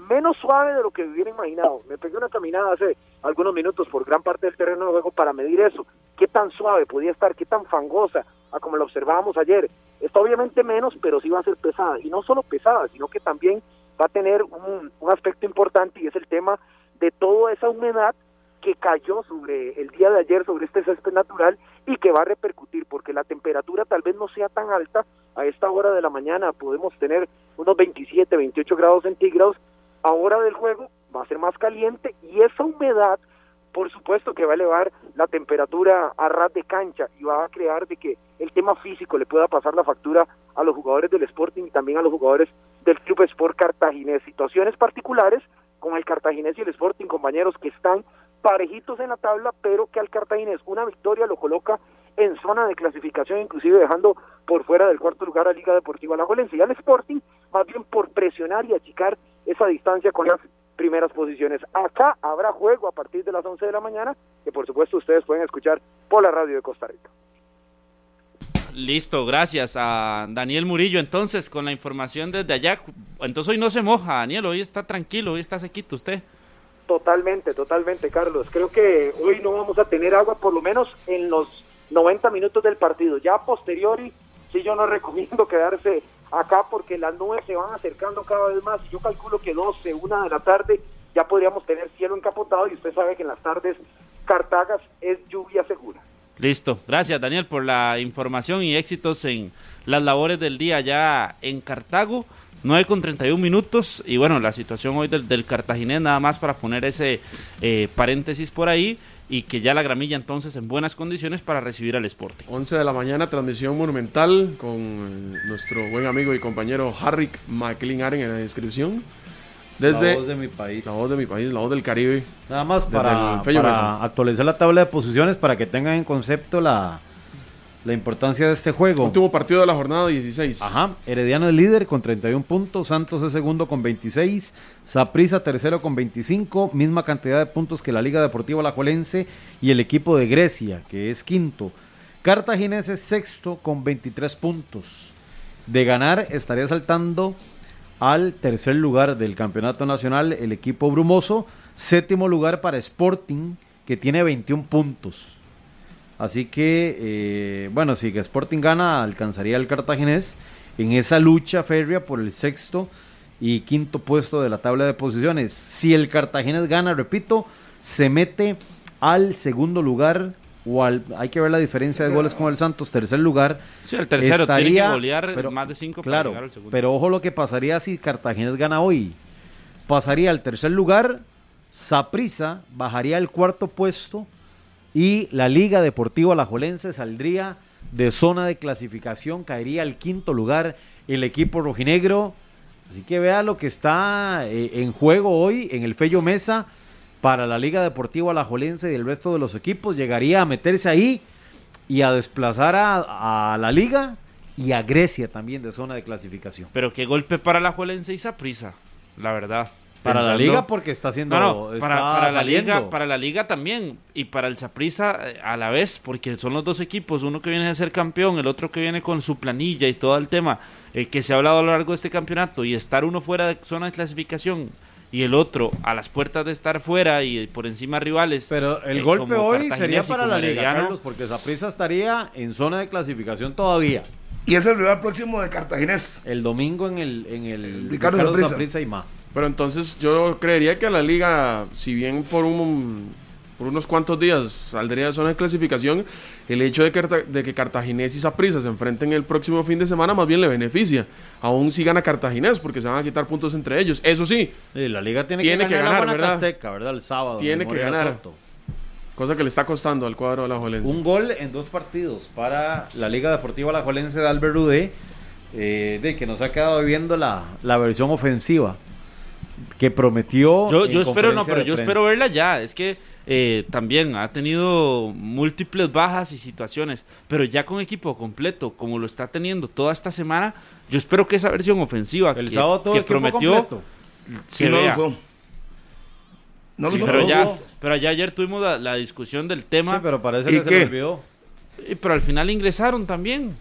menos suave de lo que hubiera imaginado. Me pegué una caminada hace algunos minutos por gran parte del terreno de para medir eso. ¿Qué tan suave podía estar? ¿Qué tan fangosa? A como lo observábamos ayer. Está obviamente menos, pero sí va a ser pesada. Y no solo pesada, sino que también va a tener un, un aspecto importante y es el tema de toda esa humedad que cayó sobre el día de ayer sobre este césped natural y que va a repercutir porque la temperatura tal vez no sea tan alta a esta hora de la mañana podemos tener unos 27, 28 grados centígrados a hora del juego va a ser más caliente y esa humedad por supuesto que va a elevar la temperatura a ras de cancha y va a crear de que el tema físico le pueda pasar la factura a los jugadores del Sporting y también a los jugadores del Club Sport Cartaginés. Situaciones particulares con el Cartaginés y el Sporting, compañeros que están parejitos en la tabla, pero que al Cartaginés una victoria lo coloca en zona de clasificación, inclusive dejando por fuera del cuarto lugar a Liga Deportiva La Jolense. Y al Sporting, más bien por presionar y achicar esa distancia con las primeras posiciones. Acá habrá juego a partir de las 11 de la mañana, que por supuesto ustedes pueden escuchar por la radio de Costa Rica. Listo, gracias a Daniel Murillo. Entonces, con la información desde allá, entonces hoy no se moja, Daniel, hoy está tranquilo, hoy está sequito usted. Totalmente, totalmente, Carlos. Creo que hoy no vamos a tener agua, por lo menos en los 90 minutos del partido. Ya posteriori, sí yo no recomiendo quedarse acá porque las nubes se van acercando cada vez más. Yo calculo que 12, 1 de la tarde ya podríamos tener cielo encapotado y usted sabe que en las tardes Cartagas es lluvia segura. Listo, gracias Daniel por la información y éxitos en las labores del día ya en Cartago. 9 con 31 minutos y bueno, la situación hoy del, del Cartaginés, nada más para poner ese eh, paréntesis por ahí y que ya la gramilla entonces en buenas condiciones para recibir al Sporting. 11 de la mañana, transmisión monumental con eh, nuestro buen amigo y compañero Harrick McLean en la descripción. Desde la voz de mi país. La voz de mi país, la voz del Caribe. Nada más para, para actualizar la tabla de posiciones para que tengan en concepto la, la importancia de este juego. Último partido de la jornada 16. Ajá, Herediano es líder con 31 puntos, Santos es segundo con 26, Saprissa tercero con 25, misma cantidad de puntos que la Liga Deportiva Alajuelense y el equipo de Grecia, que es quinto. Cartaginés es sexto con 23 puntos. De ganar estaría saltando al tercer lugar del campeonato nacional el equipo brumoso, séptimo lugar para Sporting, que tiene 21 puntos. Así que, eh, bueno, si Sporting gana, alcanzaría el cartaginés en esa lucha férrea por el sexto y quinto puesto de la tabla de posiciones. Si el cartaginés gana, repito, se mete al segundo lugar o al, hay que ver la diferencia de goles con el Santos, tercer lugar. Sí, el tercero tiene que estaría- golear pero- más de 5 para Claro, llegar al segundo. pero ojo lo que pasaría si Cartaginés gana hoy. Pasaría al tercer lugar, Saprisa bajaría al cuarto puesto y la Liga Deportiva Alajuelense saldría de zona de clasificación, caería al quinto lugar el equipo rojinegro. Así que vea lo que está eh, en juego hoy en el Fello Mesa para la Liga Deportiva Alajuelense y el resto de los equipos. Llegaría a meterse ahí y a desplazar a, la Liga y a Grecia también de zona de clasificación. Pero qué golpe para la Juelense y Saprisa, la verdad. Para la Liga porque está haciendo... No, no, está para, para la liga, para la liga también y para el Saprissa a la vez, porque son los dos equipos, uno que viene a ser campeón, el otro que viene con su planilla y todo el tema eh, que se ha hablado a lo largo de este campeonato y estar uno fuera de zona de clasificación y el otro a las puertas de estar fuera y por encima rivales. Pero el eh, golpe hoy sería para la Liga. Carlos, porque Saprissa estaría en zona de clasificación todavía. Y es el rival próximo de Cartaginés. El domingo en el, en el Ricardo y más. Pero entonces yo creería que a la liga, si bien por un por unos cuantos días saldría de zona de clasificación, el hecho de que, de que Cartaginés y Saprissa se enfrenten el próximo fin de semana más bien le beneficia. Aún si gana Cartaginés, porque se van a quitar puntos entre ellos. Eso sí, Sí, la Liga tiene, Tiene que que ganar, la ¿verdad? El sábado. Tiene en que ganar. Cosa que le está costando al cuadro de la Jolense. Un gol en dos partidos para la Liga Deportiva Alajuelense de Albert eh, de que nos ha quedado viendo la, la versión ofensiva que prometió. Yo, yo espero, no, pero yo prensa. espero verla ya. Es que eh, también ha tenido múltiples bajas y situaciones, pero ya con equipo completo, como lo está teniendo toda esta semana, yo espero que esa versión ofensiva El que, sábado todo que el prometió completo. se Sí, no lo vea. No lo Sí, usó, pero ya, pero ya ayer tuvimos la, la discusión del Sí, tema, pero parece ¿Y que se qué? le olvidó. y- pero al final ingresaron también,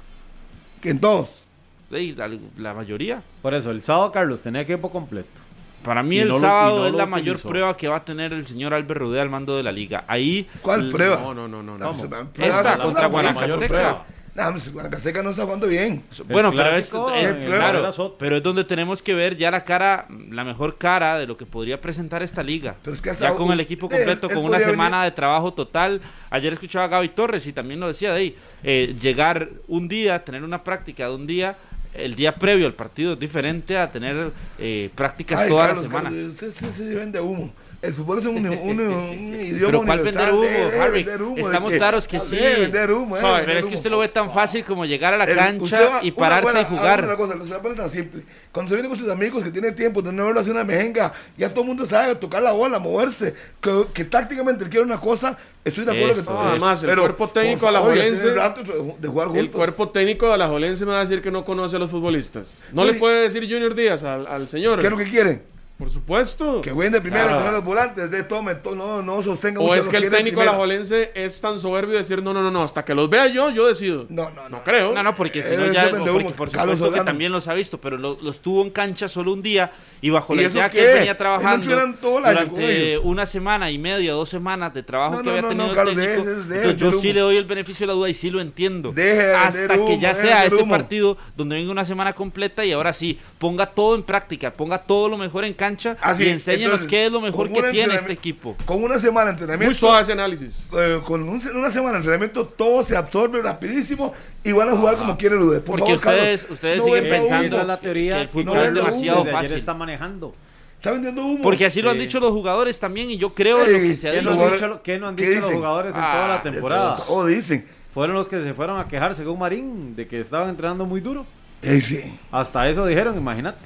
Que en todos. la, la mayoría. Por eso, el sábado, Carlos, tenía equipo completo. Para mí Y el no lo- y sábado no es la mayor utilizó. prueba que va a tener el señor Albert Rudé al mando de la liga. Ahí ¿Cuál prueba? No, no, no, no. me- Esta la contra Guanacasteca. Guanacasteca no está jugando bien. Bueno, El pero es, clásico, eh, claro, pero es donde tenemos que ver ya la cara, la mejor cara de lo que podría presentar esta liga. Pero es que hasta ya con el equipo él- completo, él con una semana venir- de trabajo total. Ayer escuchaba a Gaby Torres y también lo decía de ahí, eh, llegar un día, tener una práctica de un día, el día previo al partido es diferente a tener eh, prácticas Ay, toda Carlos, la semana. Carlos, usted, usted se vende humo. El fútbol es un, un, un idioma Pero ¿cuál universal. vender humo, de Harry? vender humo, de Estamos que- claros que deje sí. de vender humo, eh, Sabe, vender Pero es que humo. usted lo ve tan fácil como llegar a la El- cancha va- y una pararse buena- y jugar. Una cosa, se va a poner tan simple. Cuando se viene con sus amigos que tiene tiempo de no hacer una mejenga, ya todo el mundo sabe tocar la bola, moverse. Que, que tácticamente él quiere una cosa, estoy de acuerdo Eso que es. Además, el cuerpo por técnico alajuelense- tiene rato de jugar juntos. El cuerpo técnico de Alajuelense me va a decir que no conoce a los futbolistas. No Uy. le puede decir Junior Díaz al, al señor. ¿Qué es lo que quieren? Por supuesto. Que jueguen de primera, Claro. que son los volantes, de tome, to- no, no sostenga O mucho es que el técnico alajuelense es tan soberbio de decir, no, no, no, no, hasta que los vea yo, yo decido. No, no, no. No creo. No, no, porque si no ya, porque humo, por Carlos supuesto que también los ha visto, pero lo- los tuvo en cancha solo un día y bajo ¿Y la idea que él venía trabajando durante una semana y media, dos semanas de trabajo No, que no, había tenido no, el Carlos, técnico. Entonces yo sí le doy el beneficio de la duda y sí lo entiendo. Deje de Hasta que ya sea ese partido donde venga una semana completa y ahora sí, ponga todo en práctica, ponga todo lo mejor en cancha Así, y enséñenos Ah, entonces, qué es lo mejor que tiene este equipo. Con una semana de entrenamiento. Muy suave ese análisis. eh, con un- una semana de entrenamiento todo se absorbe rapidísimo y van a jugar como quiere Lude. Por Porque favor, ustedes- Carlos, ustedes no siguen pensando es la teoría que el fútbol No es demasiado ayer fácil. está manejando. Está vendiendo humo. Porque así lo han Sí. dicho los jugadores también y yo creo Ey, lo que se ha ¿Qué Los no han dicho. qué no han ¿qué dicho los dicen? jugadores en Ah, toda la de temporada? O dicen. Fueron los que se fueron a quejar, según Marín, de que estaban entrenando muy duro. Ey, sí. Hasta eso dijeron, imagínate.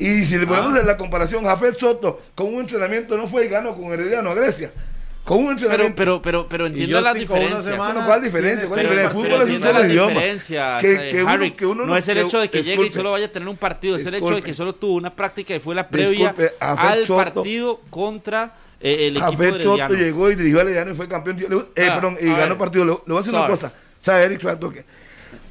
Y si le ponemos Ah. en la comparación, Jafet Soto con un entrenamiento no fue y ganó con Herediano a Grecia. Con un Pero, entrenamiento. pero, pero, pero con una diferencias. semana- Bueno, ¿cuál diferencia? ¿Cuál diferencia? El fútbol es un solo las idioma. diferencias, Que, que uno, Harry. que uno no es el que- hecho de que llegue y disculpe. solo vaya a tener un partido, es el hecho de Disculpe. que solo tuvo una práctica y fue la previa Disculpe, al Soto- partido contra eh, el equipo Jafet Soto llegó y dirigió al Herediano y fue campeón. Eh, Ah, perdón, y a ganó ver. partido. Le, le voy a decir una Sabe. cosa. ¿Sabe, Eric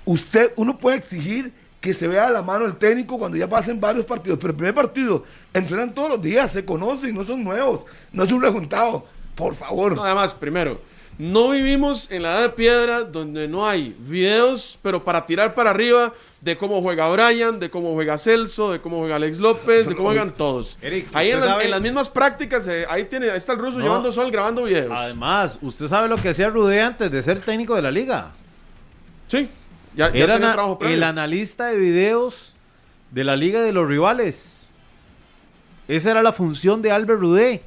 Usted, uno puede exigir que se vea a la mano el técnico cuando ya pasen varios partidos, pero el primer partido entrenan todos los días, se conocen, no son nuevos, no es un rejuntado. Por favor. No, además, primero, no vivimos en la edad de piedra donde no hay videos, pero para tirar para arriba de cómo juega Brian, de cómo juega Celso, de cómo juega Alex López, de cómo juegan todos. Eric, ahí en, usted las- sabe- en las mismas prácticas, eh, ahí tiene, ahí está el ruso No. llevando sol grabando videos. Además, usted sabe lo que hacía Rudé antes de ser técnico de la liga. sí, ya, ya Era trabajo previo. el analista de videos de la liga de los rivales. Esa era la función de Albert Rudé.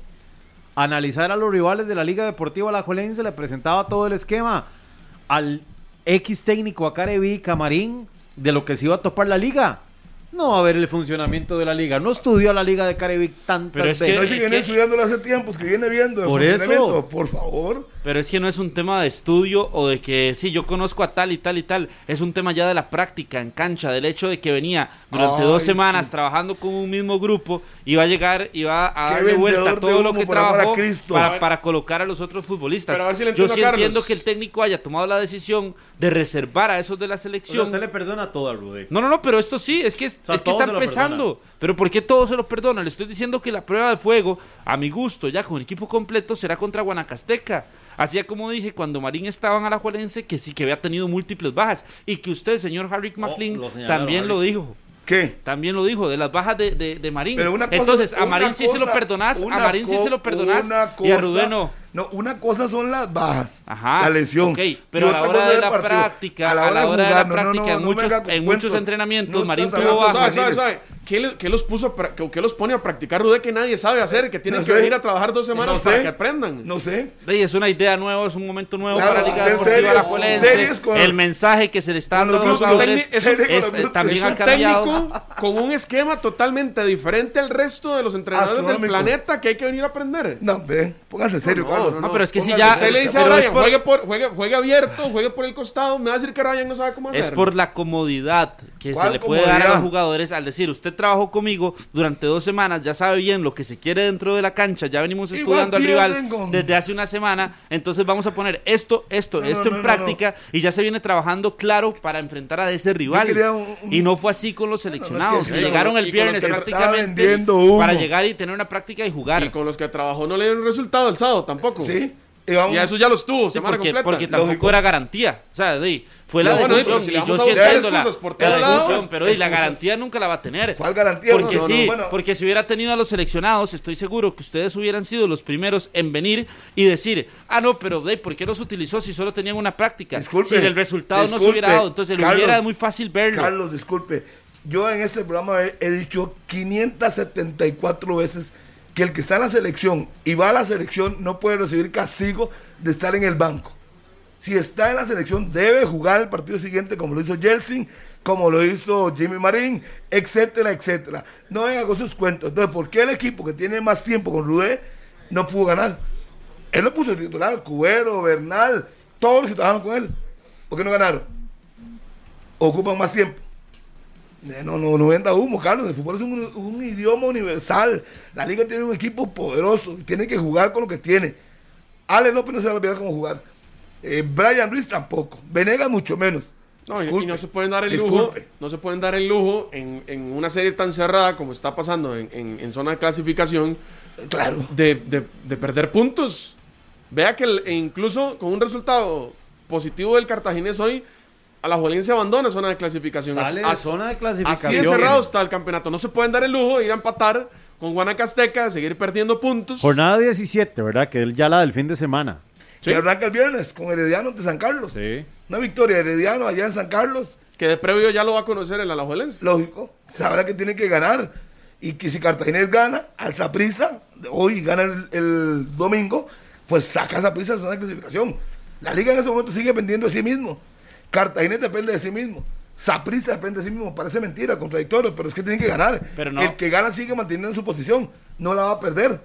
Analizar a los rivales de la Liga Deportiva Alajuelense, le presentaba todo el esquema al X técnico a Careví Camarín de lo que se iba a topar la liga. No va a ver el funcionamiento de la liga. No estudió la liga de Careví tantas Pero es que- no que viene que- hace tiempos, que viene viendo el Por eso. Por favor. Pero es que no es un tema de estudio o de que sí, yo conozco a tal y tal y tal. Es un tema ya de la práctica en cancha, del hecho de que venía durante Ay, dos semanas sí. trabajando con un mismo grupo y va a llegar y va a Qué darle vuelta todo lo que por amor a trabajó para, para colocar a los otros futbolistas. Pero a ver si le yo entiendo sí a Carlos. entiendo que el técnico haya tomado la decisión de reservar a esos de la O sea, selección. usted le perdona todo a Rudé. No, no, no, pero esto sí, es que, es, sea, es que está empezando. Pero ¿por qué todo se lo perdona? Le estoy diciendo que la prueba de fuego, a mi gusto, ya con equipo completo, será contra Guanacasteca. Así como dije cuando Marín estaba en Alajuelense, que sí que había tenido múltiples bajas. Y que usted, señor Harry McLean, lo señalaron, también lo dijo. ¿Qué? También lo dijo, de las bajas de, de, de Marín. Pero una cosa- Entonces, a Marín sí se lo perdonás, a Marín sí se lo perdonás y a Rudé no. No, una cosa son las bajas, Ajá, la lesión. ok, pero a la hora de la partido. práctica, a la hora de la jugar, no, no, práctica, no, en muchos- en muchos entrenamientos, Marín tuvo bajas. ¿Qué, le- qué los puso a pra- qué, qué los pone a practicar Rudé que nadie sabe hacer? Que tienen No que sé. venir a trabajar dos semanas No para sé. que aprendan. No sé. Ey, es una idea nueva, es un momento nuevo Claro, para la Liga Deportiva con- El mensaje que se le está dando a los jugadores Es eh, también es ha un cambiado. técnico con un esquema totalmente diferente al resto de los entrenadores del planeta que hay que venir a aprender. No, hombre, póngase serio, no, Carlos. no, No, pero es que si ya-. Usted le dice a Brian, por- juegue, por, juegue, juegue abierto, juegue por el costado. Me va a decir que Brian no sabe cómo hacer. Es por la comodidad que se ¿Cuál le puede dar a los jugadores al decir, usted trabajó conmigo durante dos semanas, ya sabe bien lo que se quiere dentro de la cancha, ya venimos estudiando al rival con- desde hace una semana, entonces vamos a poner esto, esto, No, esto no, en no, práctica y ya se viene trabajando claro para enfrentar a ese rival. quería un- un- Y no fue así con los no, es seleccionados, que sí, llegaron el viernes prácticamente para llegar y tener una práctica y jugar. Y con los que trabajó no le dieron resultado el sábado tampoco. Sí. Y vamos- Y a eso ya los tuvo, Sí, semana porque, completa. porque tampoco Lógico. era garantía. O sea, de, fue la No, bueno, decisión. pero si le y yo sí entiendo la, por pero y la garantía nunca la va a tener. ¿Cuál garantía? Porque No, no, sí, bueno, porque si hubiera tenido a los seleccionados, estoy seguro que ustedes hubieran sido los primeros en venir y decir, ah, no, pero de, ¿por qué los utilizó si solo tenían una práctica? Disculpe, si el resultado no se hubiera dado, entonces lo Carlos, hubiera muy fácil verlo. Carlos, disculpe. Yo en este programa he, he dicho 574 veces que el que está en la selección y va a la selección no puede recibir castigo de estar en el banco. Si está en la selección, debe jugar el partido siguiente como lo hizo Jelsin, como lo hizo Jimmy Marín, etcétera, etcétera. No venga con sus cuentos. Entonces, ¿por qué el equipo que tiene más tiempo con Rudé no pudo ganar? Él lo puso titular, Cubero, Bernal, todos los que trabajaron con él. ¿Por qué no ganaron? Ocupan más tiempo. Eh, No, no, no venda humo, Carlos. El fútbol es un, un idioma universal. La liga tiene un equipo poderoso y tiene que jugar con lo que tiene. Ale López no se va a olvidar cómo jugar. Eh, Brian Ruiz tampoco. Venegas mucho menos. No, y- y, Disculpe, no se pueden dar el lujo, disculpe. no se pueden dar el lujo en, en una serie tan cerrada como está pasando en, en- en zona de clasificación Claro. de, de- de perder puntos. Vea que el- e incluso con un resultado positivo del cartaginés hoy, a la se abandona zona de clasificación. Sale Así- de zona de clasificación. Así de cerrado está el campeonato. No se pueden dar el lujo de ir a empatar con Guanacasteca, de seguir perdiendo puntos. Jornada 17, ¿verdad? Que es ya la del fin de semana. Sí. Que arranca el viernes con Herediano de San Carlos. Sí. Una victoria de Herediano allá en San Carlos. Que de previo ya lo va a conocer el Alajuelense. Lógico. Sabrá que tiene que ganar. Y que si Cartaginés gana, al Saprissa, hoy gana el, el domingo, pues saca a Saprissa de zona de clasificación. La liga en ese momento sigue dependiendo de sí mismo. Cartaginés depende de sí mismo. Saprissa depende de sí mismo. Parece mentira, contradictorio, pero es que tiene que ganar. Pero no. El que gana sigue manteniendo su posición. No la va a perder.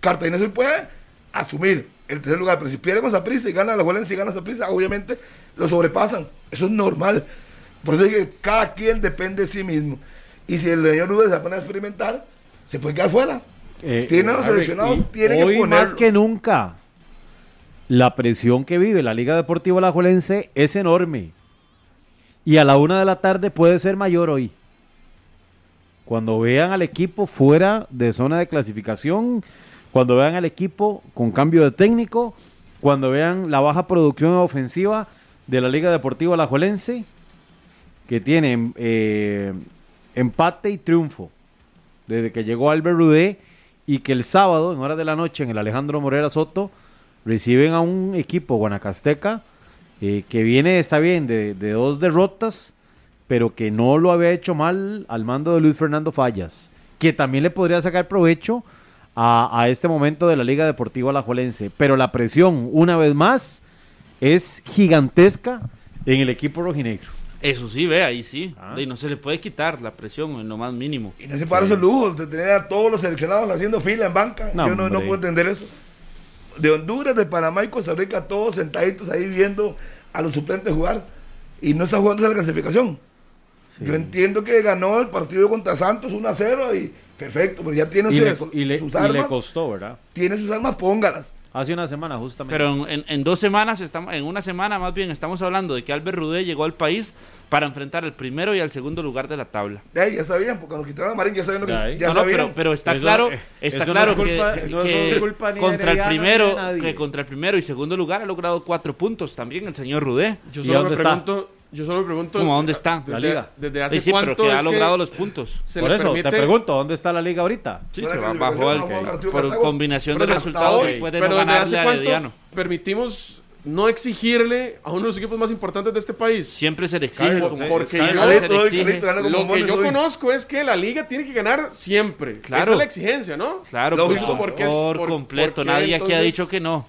Cartaginés hoy puede asumir el tercer lugar, pero si pierde con Saprissa y gana la Juelense y gana Saprissa, obviamente lo sobrepasan. Eso es normal. Por eso es que cada quien depende de sí mismo. Y si el señor Rubén se pone a experimentar, se puede quedar fuera. Eh, Tiene a los Harry, seleccionados, tiene que hoy ponerlos. más que nunca, la presión que vive la Liga Deportiva Alajuelense es enorme. Y a la una de la tarde puede ser mayor hoy. Cuando vean al equipo fuera de zona de clasificación, cuando vean al equipo con cambio de técnico, cuando vean la baja producción ofensiva de la Liga Deportiva Alajuelense, que tiene eh, empate y triunfo desde que llegó Albert Rudé y que el sábado, en horas de la noche, en el Alejandro Morera Soto, reciben a un equipo guanacasteca eh, que viene, está bien, de, de dos derrotas, pero que no lo había hecho mal al mando de Luis Fernando Fallas, que también le podría sacar provecho a, a este momento de la Liga Deportiva Alajuelense. Pero la presión, una vez más, es gigantesca en el equipo rojinegro. Eso sí, ve, ahí sí. Ah. Y no se le puede quitar la presión en lo más mínimo. Y no se para esos lujos de tener a todos los seleccionados haciendo fila en banca. No, Yo no, no puedo entender eso. De Honduras, de Panamá y Costa Rica, todos sentaditos ahí viendo a los suplentes jugar. Y no está jugando esa clasificación. Yo entiendo que ganó el partido contra Santos 1 a 0 y perfecto, pero ya tiene Y sus, le, y le- sus y le armas. costó, ¿verdad? tiene sus armas, póngalas. Hace una semana justamente. Pero en, en- en dos semanas, estamos, en una semana más bien, estamos hablando de que Albert Rudé llegó al país para enfrentar al primero y al segundo lugar de la tabla. Ahí ya sabían, porque cuando quitaron a Marín ya sabían lo que Ya no, no, sabían. pero, pero está Eso- claro, eh, está no claro es culpa- que, no es que culpa ni de contra el primero, que contra el primero y segundo lugar ha logrado cuatro puntos también el señor Rudé. Yo ¿Y solo, me pregunto, yo solo me pregunto. ¿Cómo, dónde está? Desde, La liga. Desde hace Sí, sí, pero cuánto que ha logrado los puntos. se Por eso, permite- te pregunto, ¿dónde está la liga ahorita? Sí, se va- bajó el, por Cartago. combinación Por de resultados hoy, después de pero no desde hace a cuánto permitimos no exigirle a uno de los equipos más importantes de este país. Siempre se le exige. Carlos, como- porque yo- Lo que yo hoy. conozco es que la liga tiene que ganar siempre. Claro. Esa es la exigencia, ¿no? Claro, por, ¿Por qué es- por por- completo. Nadie aquí ha dicho que no.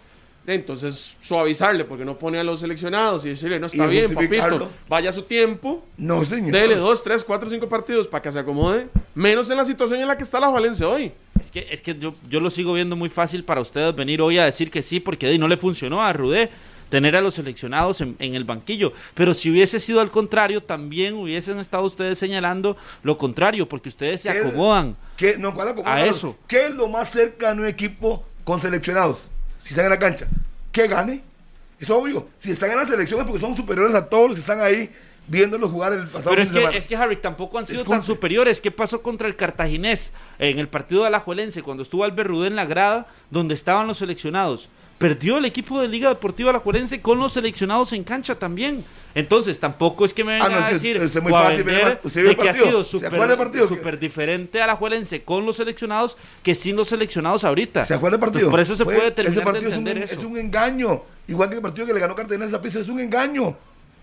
Entonces, suavizarle, porque no pone a los seleccionados y decirle, no está bien, papito, vaya a su tiempo, No, señor. dele dos, tres, cuatro, cinco partidos para que se acomode, menos en la situación en la que está la Valencia hoy. Es que, es que yo, yo lo sigo viendo muy fácil para ustedes venir hoy a decir que sí, porque de, no le funcionó a Rudé tener a los seleccionados en, en el banquillo. Pero si hubiese sido al contrario, también hubiesen estado ustedes señalando lo contrario, porque ustedes se ¿Qué- acomodan. ¿Qué, no, ¿cuál acomodo, A eso. ¿Qué es lo más cercano a un equipo con seleccionados? Si están en la cancha. Que gane. Es obvio. Si están en la selección es porque son superiores a todos los que están ahí viéndolo jugar el pasado Pero es que, es que Harry tampoco han sido tan superiores. ¿Qué pasó contra el Cartaginés en el partido de Alajuelense cuando estuvo Albert Rudé en la grada donde estaban los seleccionados? Perdió el equipo de Liga Deportiva Alajuelense con los seleccionados en cancha también. Entonces tampoco es que me Ah, vengan no, a es- decir es muy o a fácil, vender de el que ha sido súper diferente Alajuelense con los seleccionados que sin los seleccionados ahorita. ¿Se acuerda del partido? Entonces, por eso se Fue- puede terminar ese de partido es entender un, eso. Es un engaño. Igual que el partido que le ganó Cartagena a Zaprisa es un engaño.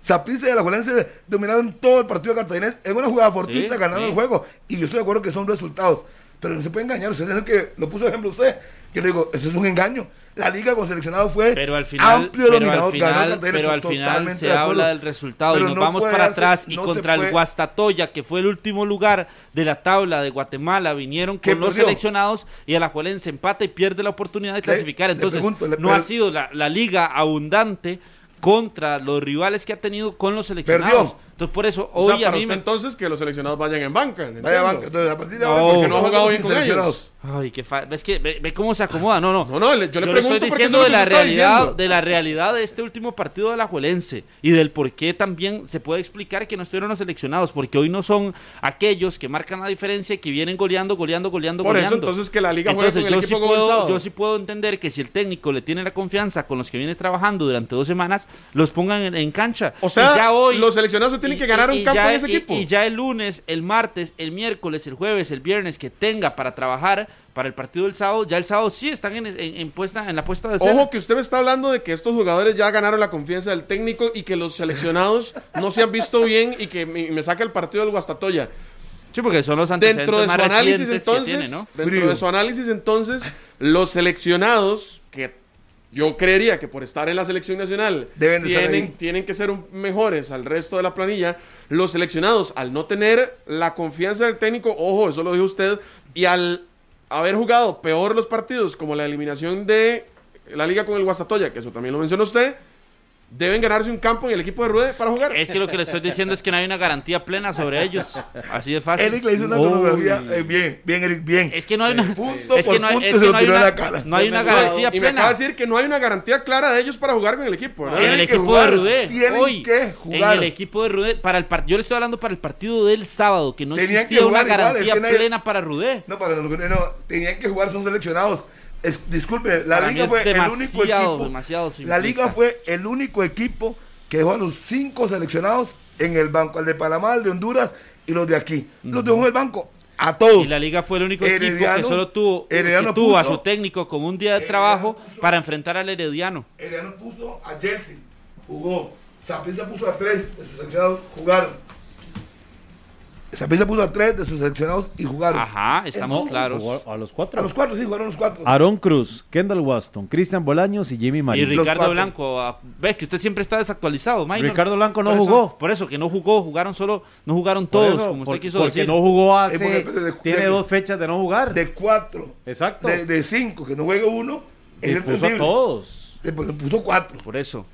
Zaprisa y la Juelense dominaron todo el partido de Cartagena en una jugada fortuita, Sí, ganaron sí. el juego. Y yo estoy de acuerdo que son resultados. Pero no se puede engañar. Usted es el que lo puso ejemplo usted. Que le digo, eso es un engaño. La liga con seleccionado fue Pero al final, amplio pero dominador. al final, ganó Cartagena, pero al final se de habla del resultado Pero y nos no vamos para darse- atrás y no se contra el Guastatoya, que fue el último lugar de la tabla de Guatemala, vinieron ¿Qué con los perdió? seleccionados y Alajuelense empata y pierde la oportunidad de clasificar. Entonces, pregunto, no ha sido la, la liga abundante contra los rivales que ha tenido con los seleccionados. Perdió. Entonces, por eso, O sea, hoy a para mí usted me... entonces que los seleccionados vayan en banca. Vaya banca. Entonces, a partir de No, ahora, porque no ha jugado bien con seleccionados. Ay, qué fa... Es que ve, ve cómo se acomoda. No, no. No, no, le- yo le Yo pregunto estoy eso diciendo es de lo la realidad, diciendo. de la realidad de este último partido de la Juelense y del por qué también se puede explicar que no estuvieron los seleccionados, porque hoy no son aquellos que marcan la diferencia y que vienen goleando, goleando, goleando, Por eso, goleando. entonces, que la liga juegue Entonces, con el yo sí equipo el puedo, yo sí puedo entender que si el técnico le tiene la confianza con los que viene trabajando durante dos semanas, los pongan en, en cancha. O sea, ya hoy los seleccionados se tienen y- que ganar y- un y campo ya- en ese y- equipo. Y ya el lunes, el martes, el miércoles, el jueves, el viernes que tenga para trabajar para el partido del sábado, ya el sábado sí están en, en- en puesta, en la puesta de escena. Ojo que usted me está hablando de que estos jugadores ya ganaron la confianza del técnico y que los seleccionados no se han visto bien y que me, me saca el partido del Guastatoya. Sí, porque son los antecedentes Dentro de su más análisis recientes que entonces, tiene, ¿no? dentro Frío. de su análisis entonces, los seleccionados que yo creería que por estar en la selección nacional Deben de estar tienen, tienen que ser un- mejores al resto de la planilla, los seleccionados. Al no tener la confianza del técnico, ojo, eso lo dijo usted, y al haber jugado peor los partidos como la eliminación de la liga con el Guastatoya, que eso también lo mencionó usted, deben ganarse un campo en el equipo de Ruede para jugar. Es que lo que le estoy diciendo es que no hay una garantía plena sobre ellos. Así de fácil. Eric le hizo una cronología. eh, bien, bien, Eric, bien. Es que no hay una, Punto es que por no hay, punto es se que lo no hay tiró en una, la cara. no hay una garantía y me acaba plena. de decir que no hay una garantía clara de ellos para jugar con el equipo, ¿verdad? En el que equipo jugar, de Rudé, tienen hoy, que jugar. en el equipo de Rudé, para el par- yo le estoy hablando para el partido del sábado, que no Tenían que existía una jugar igual, es garantía que plena para Rudé. No, para no, no, tenían que jugar, son seleccionados. Es, disculpe, la Para liga fue el único equipo. demasiado la liga fue el único equipo que dejó a los cinco seleccionados en el banco, el de Panamá, el de Honduras y los de aquí. Los dejó en el banco a todos. Y la liga fue el único equipo que solo tuvo, que tuvo a su técnico con un día de Herediano trabajo puso- para enfrentar al Herediano. Herediano puso a Jersey, jugó. Saprissa puso a tres de sus seleccionados, jugaron. Saprissa puso a tres de sus seleccionados y jugaron. Ajá, estamos claros. A los A cuatro. los cuatro, sí, jugaron los cuatro. Aaron Cruz, Kendall Waston, Cristian Bolaños y Jimmy Y Marín. Los Ricardo. Blanco, ah, ves que usted siempre está desactualizado, Minor. Ricardo Blanco no Por eso- jugó. por eso que no jugó, jugaron solo, no jugaron todos, eso, como usted por- quiso porque decir. no jugó hace. Eh, porque- de- tiene de- dos fechas de no jugar. De cuatro. Exacto. De, de cinco, que no juegue uno, es Y puso a todos. Puso cuatro. Por eso.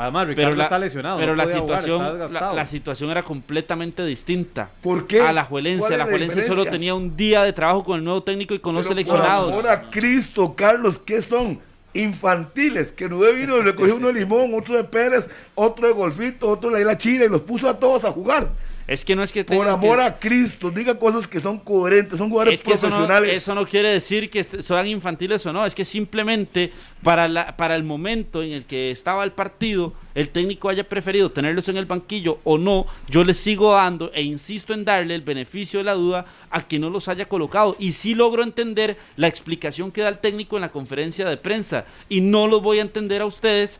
Además, Ricardo Pero la, está lesionado. pero no la jugar, situación, está la, situación era completamente distinta. ¿Por qué? A la Juelense, ¿Cuál a es la Juelense solo tenía un día de trabajo con el nuevo técnico y con los seleccionados. Por amor a Cristo, Carlos, ¿qué son? Infantiles, que Rubén vino y le cogió uno de limón, otro de Pérez, otro de Golfito, otro de la isla China y los puso a todos a jugar. Es que no es que Por amor que- a Cristo, diga cosas que son coherentes, son jugadores es que eso no, profesionales. eso no quiere decir que sean infantiles o no, es que simplemente para, la, para el momento en el que estaba el partido, el técnico haya preferido tenerlos en el banquillo o no, yo les sigo dando e insisto en darle el beneficio de la duda a que no los haya colocado. Y sí logro entender la explicación que da el técnico en la conferencia de prensa y no los voy a entender a ustedes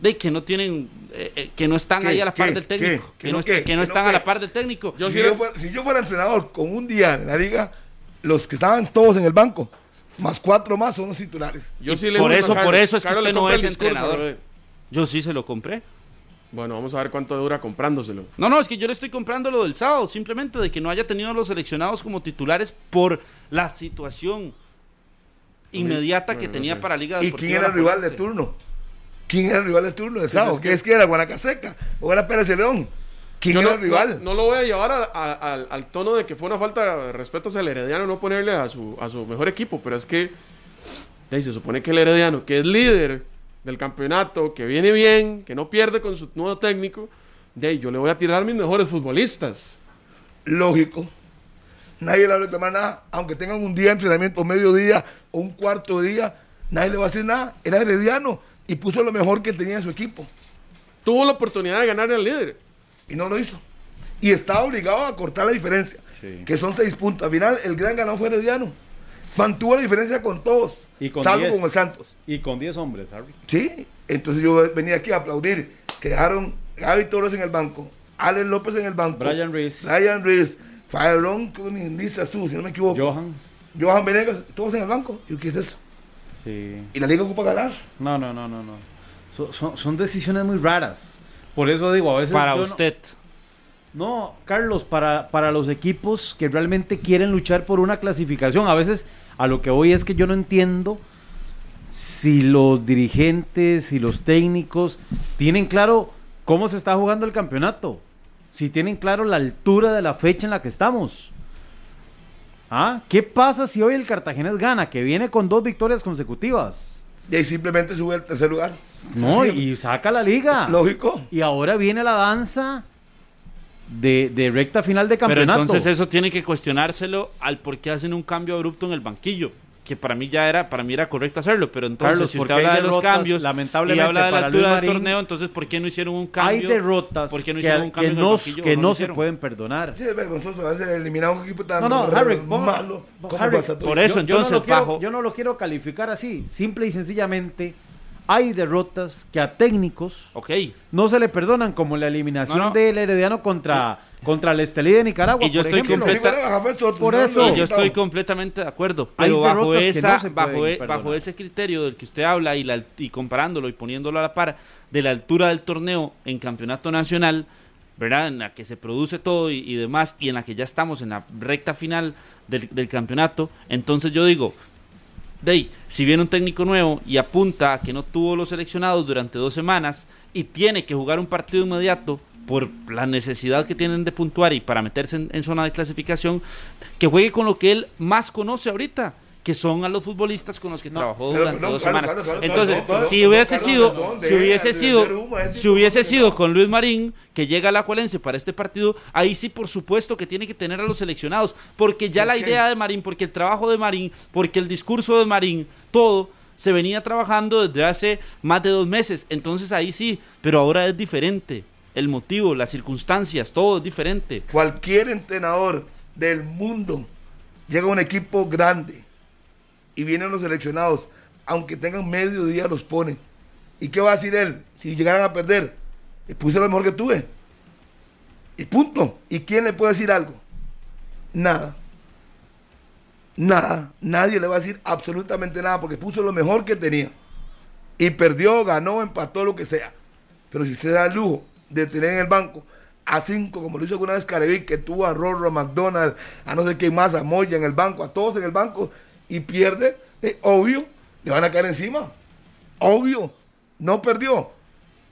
de que no tienen, eh, eh, que no están ¿Qué? ahí a la par ¿Qué? del técnico, ¿Qué? que, ¿Que no, están a la par del técnico. Yo si, yo fuera, si yo fuera entrenador con un día en la liga, los que estaban todos en el banco, más cuatro más son los titulares. Yo Y sí le por eso- por eso es que Carlos usted no es discurso, entrenador. Yo sí se lo compré. Bueno, vamos a ver cuánto dura comprándoselo. No, no, es que yo le estoy comprando lo del sábado, simplemente de que no haya tenido a los seleccionados como titulares por la situación inmediata que bueno, no tenía sé. para Liga ¿Y Deportiva quién era el rival de turno? ¿Quién era el rival de turno de es ¿Qué que- es que era Guanacaseca? ¿O era Pérez de León? ¿Quién Yo era no, el rival? no- no lo voy a llevar a- a- al, al tono de que fue una falta de respeto hacia el Herediano no ponerle a su, a su mejor equipo, pero es que ey, se supone que el Herediano, que es líder del campeonato, que viene bien, que no pierde con su nuevo técnico, de ahí yo le voy a tirar a mis mejores futbolistas. Lógico. Nadie le va a reclamar nada, aunque tengan un día de entrenamiento, medio día o un cuarto de día, nadie le va a decir nada. Era herediano y puso lo mejor que tenía en su equipo. Tuvo la oportunidad de ganar al líder. y no lo hizo. Y estaba obligado a cortar la diferencia, que son seis puntos. Al final, el gran ganador fue Herediano. Mantuvo la diferencia con todos, Y con salvo 10. con el Santos. Y con 10 hombres, Harry. Sí, entonces yo venía aquí a aplaudir que dejaron Gaby Torres en el banco, Alex López en el banco, Brian Reese. Brian Reese, Fairón, Lisa Su, si no me equivoco, Johan. Johan Venegas, todos en el banco. Yo, ¿qué es eso? Sí. Y la liga ocupa ganar. No, no, no, no, no. So- son, son decisiones muy raras. Por eso digo, a veces. Para no- usted. No, Carlos, para, para los equipos que realmente quieren luchar por una clasificación, a veces a lo que voy es que yo no entiendo si los dirigentes, si los técnicos tienen claro cómo se está jugando el campeonato, si tienen claro la altura de la fecha en la que estamos. ¿Ah? ¿Qué pasa si hoy el Cartaginés gana, que viene con dos victorias consecutivas? Y ahí simplemente sube al tercer lugar. No, Así, y saca la liga. Lógico. Y ahora viene la danza de, de recta final de Pero campeonato. entonces eso tiene que cuestionárselo al por qué hacen un cambio abrupto en el banquillo. Que para mí ya era, para mí era correcto hacerlo, pero entonces Carlos, si usted hay habla de los derrotas, cambios y lamentablemente, habla de la altura del torneo, entonces ¿por qué no hicieron un Hay cambio? derrotas ¿Por qué no que, un cambio no, no se pueden perdonar. Sí, es vergonzoso a veces eliminar a un equipo tan No, no, Harry, malo. como Harry, pasa todo. por eso, yo, yo no entonces, lo quiero, bajo- yo no lo quiero calificar así. Simple y sencillamente, hay derrotas que a técnicos no se le perdonan, como la eliminación No, no. del Herediano contra, contra el Estelí de Nicaragua. Y yo por estoy ejemplo. completa- Por eso. Y yo completamente de acuerdo, pero bajo, esa, no bajo, e- bajo ese criterio del que usted habla y, la, y comparándolo y poniéndolo a la par de la altura del torneo en campeonato nacional, ¿verdad? En la que se produce todo y, y demás, y en la que ya estamos en la recta final del, del campeonato, entonces yo digo, de ahí, si viene un técnico nuevo y apunta a que no tuvo los seleccionados durante dos semanas y tiene que jugar un partido inmediato por la necesidad que tienen de puntuar y para meterse en, en zona de clasificación, que juegue con lo que él más conoce ahorita, que son a los futbolistas con los que trabajó pero, durante dos claro, semanas. claro, claro, Entonces, si hubiese sido, si hubiese sido, si hubiese sido con Luis Marín, que llega a la Juelense para este partido, ahí sí por supuesto que tiene que tener a los seleccionados, porque ya ¿Por la qué? idea de Marín, porque el trabajo de Marín, porque el discurso de Marín, todo se venía trabajando desde hace más de dos meses, entonces ahí sí, pero ahora es diferente. El motivo, las circunstancias, todo es diferente. Cualquier entrenador del mundo llega a un equipo grande y vienen los seleccionados, aunque tengan medio día los pone. ¿Y qué va a decir él? Si llegaran a perder, le puse lo mejor que tuve. Y punto. ¿Y quién le puede decir algo? Nada. Nada. Nadie le va a decir absolutamente nada porque puso lo mejor que tenía. Y perdió, ganó, empató, lo que sea. Pero si usted da el lujo de tener en el banco a cinco, como lo hizo alguna vez Carevic, que tuvo a Rorro, a McDonald, a no sé quién más, a Moya en el banco, a todos en el banco, y pierde, eh, obvio, le van a caer encima. Obvio, no perdió.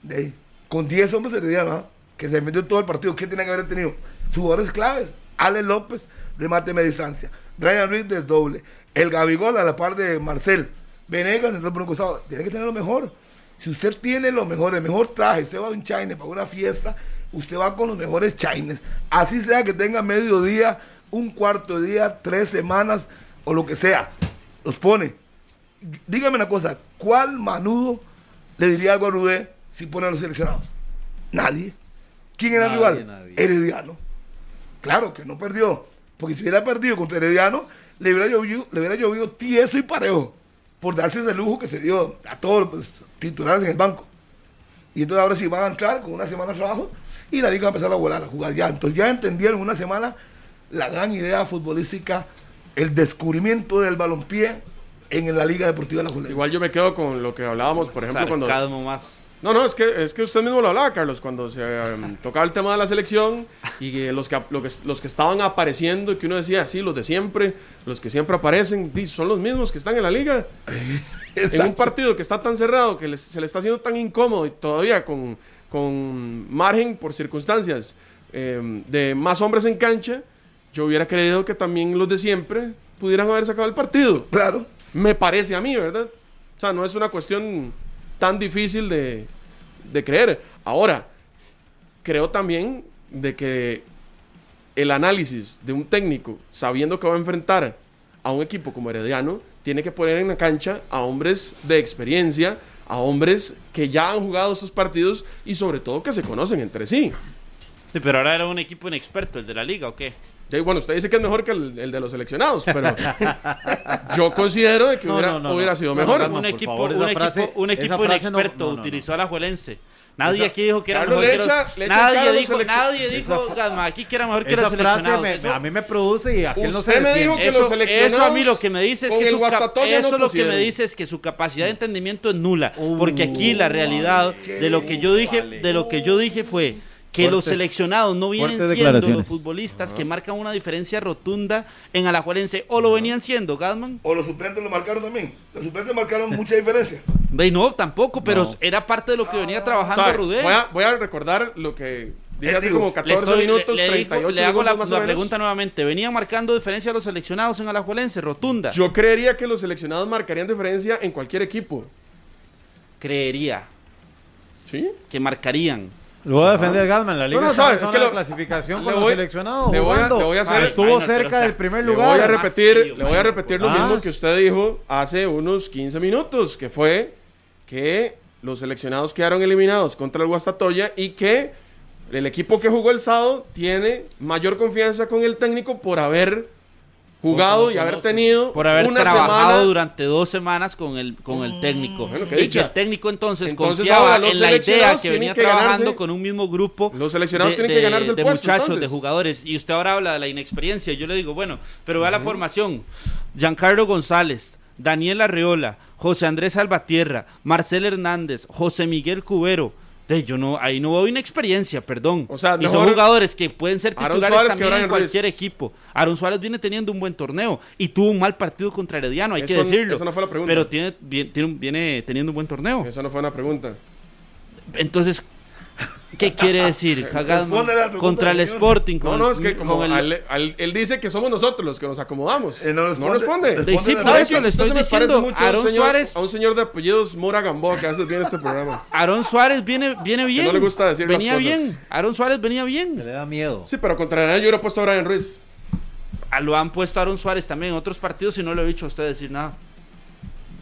De ahí, con 10 hombres se le dieron, ¿ah? que se metió todo el partido. ¿Qué tenía que haber tenido? Sus jugadores claves. Ale López, remate media distancia. Brian Reed del doble. El Gabigol a la par de Marcel. Venegas en el otro costado. Tiene que tener lo mejor. Si usted tiene lo mejor, el mejor traje, usted va a un China para una fiesta, usted va con los mejores Chines. Así sea que tenga medio día, un cuarto de día, tres semanas o lo que sea. Los pone. Dígame una cosa, ¿cuál manudo le diría algo a Rudé si pone a los seleccionados? Nadie. ¿Quién era el Nadie, rival? nadie. Herediano. Claro que no perdió. Porque si hubiera perdido contra Herediano, le hubiera llovido, le hubiera llovido tieso y parejo. Por darse ese lujo que se dio a todos los pues, titulares en el banco. Y entonces ahora sí van a entrar con una semana de trabajo y la liga va a empezar a volar, a jugar ya. Entonces ya entendieron en una semana la gran idea futbolística, el descubrimiento del balompié en la Liga Deportiva de la Juventud. Igual yo me quedo con lo que hablábamos, por ejemplo, cuando... Sarcasmo más. No, no, es que, es que usted mismo lo hablaba, Carlos, cuando se em, tocaba el tema de la selección y que los, que, lo que- los que estaban apareciendo y que uno decía, sí, los de siempre, los que siempre aparecen, son los mismos que están en la liga. En un partido que está tan cerrado, que les- se le está haciendo tan incómodo y todavía con, con margen por circunstancias em, de más hombres en cancha, yo hubiera creído que también los de siempre pudieran haber sacado el partido. Claro. Me parece a mí, ¿verdad? O sea, no es una cuestión tan difícil de, de creer. Ahora, creo también de que el análisis de un técnico, sabiendo que va a enfrentar a un equipo como Herediano, tiene que poner en la cancha a hombres de experiencia, a hombres que ya han jugado estos partidos y sobre todo que se conocen entre sí. Sí, pero ahora era un equipo inexperto, el de la liga, ¿o qué? Bueno, usted dice que es mejor que el, el de los seleccionados, pero yo considero de que No, hubiera, no, no, hubiera no. sido No, mejor. Un equipo, favor, un equipo, un inexperto no, no, no. utilizó a la Juelense. Nadie Esa- aquí dijo que era Carlos, mejor le que echa- los, nadie dijo, nadie dijo, Galma, aquí que era mejor que los seleccionados. me- Eso- a mí me produce y aquel no se Usted me dijo que eso, los seleccionados eso a mí lo que me dice es que su eso no lo que me dice es que su capacidad de entendimiento es nula, porque aquí la realidad de lo que yo dije, de lo que yo dije fue que los seleccionados no vienen siendo los futbolistas que marcan una diferencia rotunda en Alajuelense o lo venían siendo, Galman. O los suplentes lo marcaron también. Los suplentes marcaron mucha diferencia. No, tampoco, pero No. era parte de lo que venía O trabajando sea, Rudé. voy, a, voy a recordar lo que dije hace como Le 14 estoy- minutos, le- le digo- 38 le hago la, o menos. pregunta nuevamente. ¿Venían marcando diferencia a los seleccionados en Alajuelense? Rotunda. Yo creería que los seleccionados marcarían diferencia en cualquier equipo. creería ¿Sí? que marcarían. Lo voy a defender Galman. La liga no, en sabes, es que lo- clasificación le con voy- seleccionados. le voy a- jugando. le voy a hacer- Estuvo Minor, pero, cerca del primer Le lugar. voy a repetir, le voy a repetir lo Ah. mismo que usted dijo hace unos 15 minutos, que fue que los seleccionados quedaron eliminados contra el Guastatoya y que el equipo que jugó el sábado tiene mayor confianza con el técnico por haber jugado y haber tenido Por haber una trabajado semana durante dos semanas con el, con el técnico. Bueno, y que dicha. el técnico entonces, Entonces, confiaba ahora en la idea que venía que trabajando ganarse- con un mismo grupo. Los seleccionados tienen que ganarse el de puesto, muchachos, entonces. de jugadores. Y usted ahora habla de la inexperiencia. Yo le digo, bueno, pero vea la formación. Giancarlo González, Daniel Arreola, José Andrés Salvatierra, Marcel Hernández, José Miguel Cubero. De, yo no, ahí no veo inexperiencia, perdón. O sea, y son jugadores que pueden ser titulares también en Ruiz. cualquier equipo. Aaron Suárez viene teniendo un buen torneo y tuvo un mal partido contra Herediano, hay que Eso- decirlo. eso no fue la pregunta. Pero tiene, viene, viene teniendo un buen torneo. Esa no fue una pregunta. Entonces, ¿qué quiere decir? Contra el. Sporting. No, con no, es que como con el- al- al- él dice que somos nosotros los que nos acomodamos. Eh, no responde. responde. Responde Sí, le estoy Entonces diciendo, mucho a un Aaron señor- Suárez- A un señor de apellidos Mora Gamboa que viene a este programa. Aaron Suárez viene, viene bien. no le gusta decir las venía cosas. bien. Aaron Suárez venía bien. le da miedo. Sí, pero contra Granada yo hubiera puesto a Brian Ruiz. Ah, Lo han puesto a Aaron Suárez también en otros partidos y no le he dicho a usted decir nada.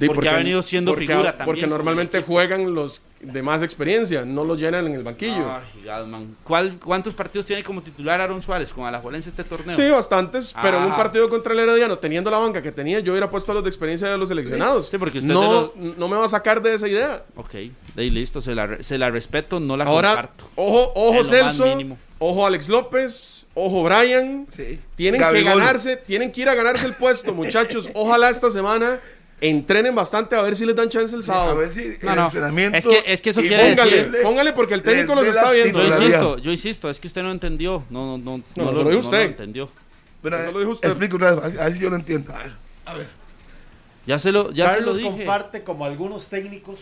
Sí, Porque ha venido siendo porque- figura también Porque normalmente juegan los de más experiencia, no los llenan en el banquillo. Ay, Galman. ¿Cuál, ¿Cuántos partidos tiene como titular Aaron Suárez con Alajuelense este torneo? Sí, bastantes, pero en un Ajá. partido contra el Herediano, teniendo la banca que tenía, yo hubiera puesto a los de experiencia de los seleccionados. Sí, porque usted no, no me va a sacar de esa idea. Ok, de ahí listo, se la, se la respeto, no la Ahora, comparto. ojo, ojo Celso, ojo Alex López, ojo Brian. Sí. Tienen Gabigol. que ganarse, tienen que ir a ganarse el puesto, muchachos. Ojalá esta semana entrenen bastante a ver si les dan chance el A sábado. ver si No, el no. entrenamiento Es que- es que eso y quiere Póngale, decir- póngale porque el técnico los está viendo. Yo insisto, yo insisto, es que usted no entendió. No, no, no, No, no, eso lo dijo no usted. entendió. Bueno, Eso lo dijo usted. Explique otra vez, a ver- a si yo lo entiendo. A ver, a ver. Ya se lo, ya Carlos se lo dije. comparte como algunos técnicos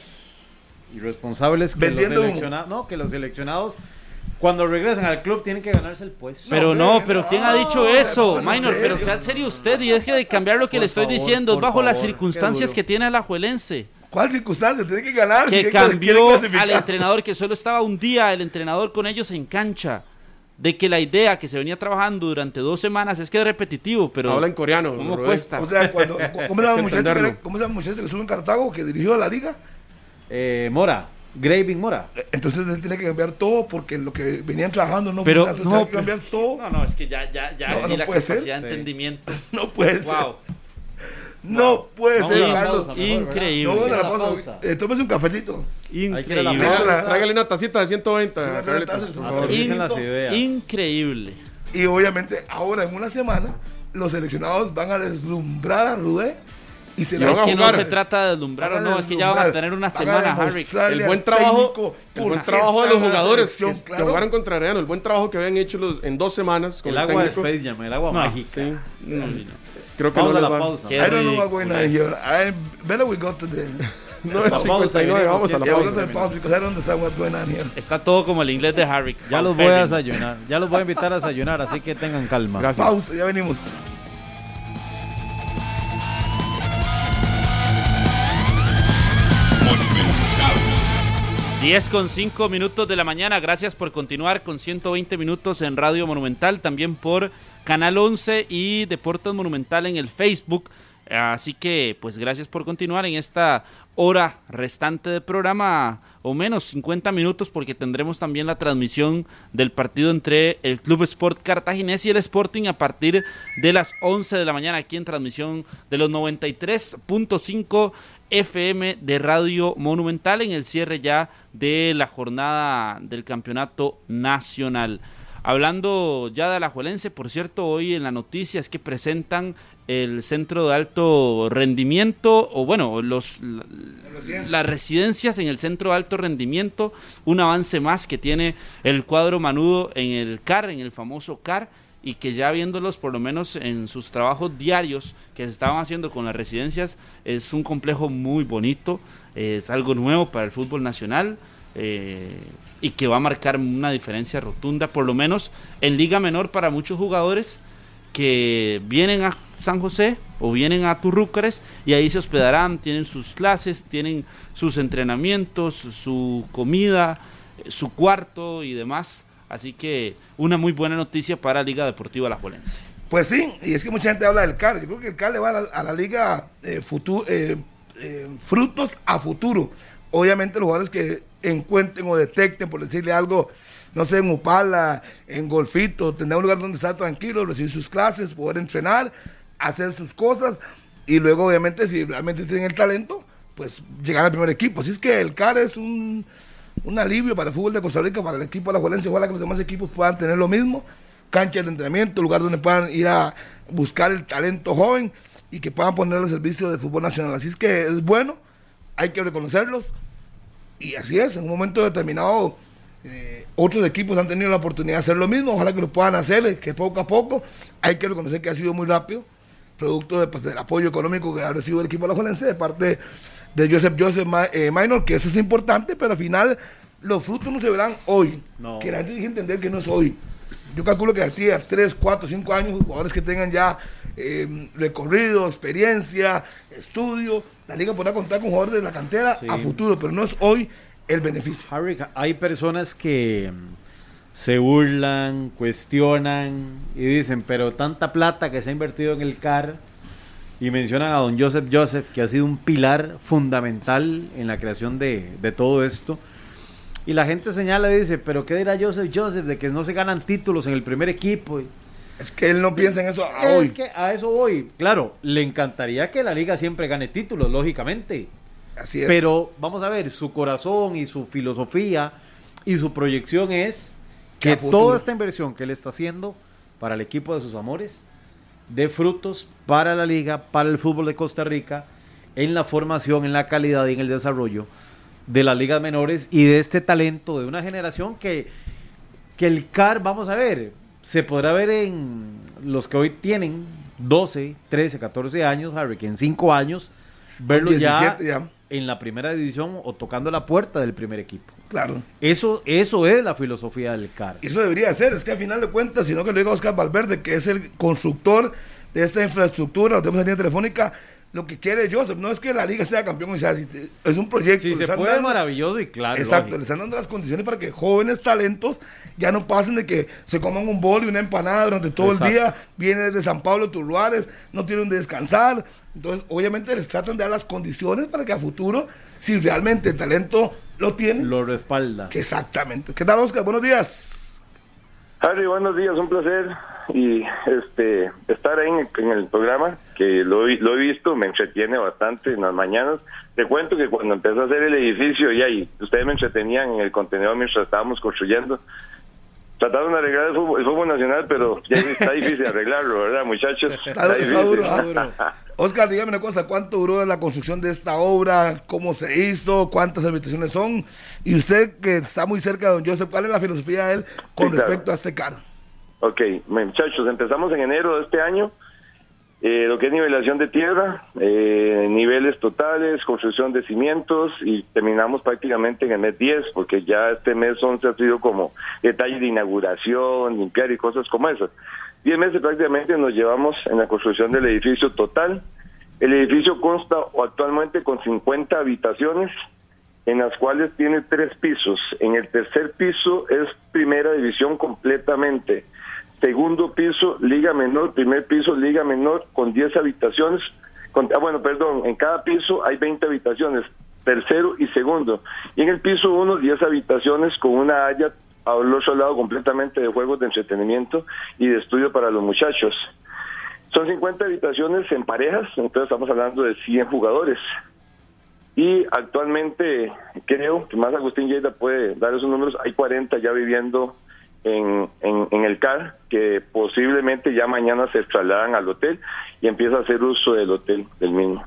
irresponsables que Vendiendo los humo. seleccionados, no, que los seleccionados cuando regresan al club tienen que ganarse el puesto. Pero No, pero ¿quién ha no, dicho eso? pasa Minor, pero sea serio usted y deje de cambiar lo que Por le estoy favor, diciendo. Es bajo las favor, circunstancias que tiene el Ajuelense. ¿Cuál circunstancia? Tiene que ganar. Que cambió al entrenador, que solo estaba un día el entrenador con ellos en cancha. De que la idea que se venía trabajando durante dos semanas es que es repetitivo, pero Habla en coreano. ¿cómo Rubén. cuesta? O sea, cuando, ¿cómo se llama el muchacho, Entenderlo. que, ¿cómo se llama el muchacho que estuvo en Cartago, que dirigió a la liga? Eh, Mora, Graving Mora. Entonces él tiene que cambiar todo porque lo que venían trabajando no Pero, funciona, entonces no, tiene que cambiar todo. No, no, es que ya, ya, ya, No, no la puede ser. capacidad de Sí. entendimiento. No puede ser. Wow, No puede Vamos ser, Carlos. pausa, mejor, increíble. No, la la pausa. Eh, tómese un cafecito. Increíble. Tráigale- una tacita de 120. Sí, una Carlitos, taza, por una favor. taza. Dicen las ideas. Increíble. Y obviamente ahora en una semana los seleccionados van a deslumbrar a Rudé y se Y le van es a que no se trata de deslumbrar o no, es que ya van a tener una semana, Harry. El buen trabajo, el buen trabajo de los la jugadores que, selección, que claro. jugaron contra Herediano, el buen trabajo que habían hecho los, en dos semanas con El el, agua de técnico. Space Jam, el agua No, mágica. Sí, No, sí, no. creo que Vamos no la va. pausa. I don't know what's going on here. I better we go to the No, es La pausa, 59, venimos vamos a la pausa. Está todo como el inglés de Harry. Ya los voy a desayunar, ya los voy a invitar a desayunar, así que tengan calma. Gracias. Pausa, ya venimos. 10 con 5 minutos de la mañana. Gracias por continuar con 120 minutos en Radio Monumental, también por Canal 11 y Deportes Monumental en el Facebook. Así que, pues gracias por continuar en esta hora restante de programa, o menos 50 minutos, porque tendremos también la transmisión del partido entre el Club Sport Cartaginés y el Sporting a partir de las 11 de la mañana, aquí en transmisión de los 93.5 FM de Radio Monumental en el cierre ya de la jornada del campeonato nacional. Hablando ya de Alajuelense, por cierto, hoy en la noticia es que presentan el centro de alto rendimiento, o bueno, los, las residencias en el centro de alto rendimiento, un avance más que tiene el cuadro manudo en el CAR, en el famoso CAR, y que ya viéndolos por lo menos en sus trabajos diarios que se estaban haciendo con las residencias, es un complejo muy bonito, es algo nuevo para el fútbol nacional. Eh, y que va a marcar una diferencia rotunda, por lo menos en Liga Menor para muchos jugadores que vienen a San José o vienen a Turrúcares y ahí se hospedarán, tienen sus clases, tienen sus entrenamientos, su comida, su cuarto y demás. Así que una muy buena noticia para Liga Deportiva La Juelense. Pues sí, y es que mucha gente habla del CAR. Yo creo que el CAR le va a la, Liga eh, eh, eh, Frutos a futuro. Obviamente los jugadores que encuentren o detecten, por decirle algo, no sé, en Upala, en Golfito, tener un lugar donde estar tranquilo, recibir sus clases, poder entrenar, hacer sus cosas y luego obviamente si realmente tienen el talento, pues llegar al primer equipo. Así es que el CAR es un, alivio para el fútbol de Costa Rica, para el equipo de la Juelense, ojalá que los demás equipos puedan tener lo mismo, canchas de entrenamiento, lugar donde puedan ir a buscar el talento joven y que puedan poner al servicio del fútbol nacional. Así es que es bueno, hay que reconocerlos. Y así es, en un momento determinado eh, otros equipos han tenido la oportunidad de hacer lo mismo, ojalá que lo puedan hacer, que poco a poco. Hay que reconocer que ha sido muy rápido, producto de, pues, del apoyo económico que ha recibido el equipo de la Jolense de parte de Joseph Joseph eh, Minor, que eso es importante, pero al final los frutos no se verán hoy, que la gente tiene que entender que no es hoy. Yo calculo que aquí a 3, 4, 5 años, jugadores que tengan ya eh, recorrido, experiencia, estudio, la liga podrá contar con jugadores de la cantera a futuro, pero no es hoy el beneficio. Harry, hay personas que mm, se burlan, cuestionan y dicen, pero tanta plata que se ha invertido en el CAR y mencionan a don Joseph Joseph, que ha sido un pilar fundamental en la creación de, todo esto. Y la gente señala y dice, pero ¿qué dirá Joseph Joseph de que no se ganan títulos en el primer equipo? Es que él no piensa en eso a hoy. Es que a eso voy. Claro, le encantaría que la liga siempre gane títulos, lógicamente. Así es. Pero vamos a ver, su corazón y su filosofía y su proyección es que toda esta inversión que él está haciendo para el equipo de sus amores dé frutos para la liga, para el fútbol de Costa Rica, en la formación, en la calidad y en el desarrollo de las ligas menores y de este talento de una generación que, que el CAR, vamos a ver, se podrá ver en los que hoy tienen 12, 13, 14 años, Harry, que en 5 años, verlos ya, en la primera división o tocando la puerta del primer equipo. Claro. Eso, eso es la filosofía del CAR. Eso debería ser, es que al final de cuentas, sino que lo diga Oscar Valverde, que es el constructor de esta infraestructura, la tenemos en línea telefónica, lo que quiere Joseph. No es que la liga sea campeón, o sea, es un proyecto. Si se puede, maravilloso y claro. Exacto, le están dando las condiciones para que jóvenes talentos ya no pasen de que se coman un bol y una empanada durante todo el día, viene desde San Pablo, Turruares, no tienen de descansar. Entonces, obviamente les tratan de dar las condiciones para que a futuro, si realmente el talento lo tiene, lo respalda. exactamente. ¿Qué tal, Oscar? Buenos días. Harry, buenos días, un placer y este estar ahí en, el programa, que lo, lo, he visto, me entretiene bastante en las mañanas. Te cuento que cuando empezó a hacer el edificio, ya y ustedes me entretenían en el contenedor mientras estábamos construyendo, trataron de arreglar el fútbol, nacional, pero ya está difícil arreglarlo, ¿verdad, muchachos? Está, duro, Oscar, dígame una cosa, ¿cuánto duró la construcción de esta obra? ¿Cómo se hizo? ¿Cuántas habitaciones son? Y usted que está muy cerca de don Joseph, ¿cuál es la filosofía de él con respecto a este carro? Ok, muchachos, empezamos en enero de este año. Eh, lo que es nivelación de tierra, eh, niveles totales, construcción de cimientos y terminamos prácticamente en el mes 10 porque ya este mes 11 ha sido como detalle de inauguración, limpiar y cosas como esas. 10 meses prácticamente nos llevamos en la construcción del edificio total. El edificio consta actualmente con 50 habitaciones en las cuales tiene tres pisos. En el tercer piso es primera división completamente. Segundo piso, liga menor. Primer piso, liga menor, con 10 habitaciones. Con, ah, bueno, perdón, en cada piso hay 20 habitaciones, tercero y segundo. Y en el piso uno, 10 habitaciones con una haya al otro lado completamente de juegos de entretenimiento y de estudio para los muchachos. Son 50 habitaciones en parejas, entonces estamos hablando de 100 jugadores. Y actualmente creo que más Agustín Lleida puede dar esos números, hay 40 ya viviendo en, en, el CAR, que posiblemente ya mañana se trasladan al hotel y empieza a hacer uso del hotel del mismo.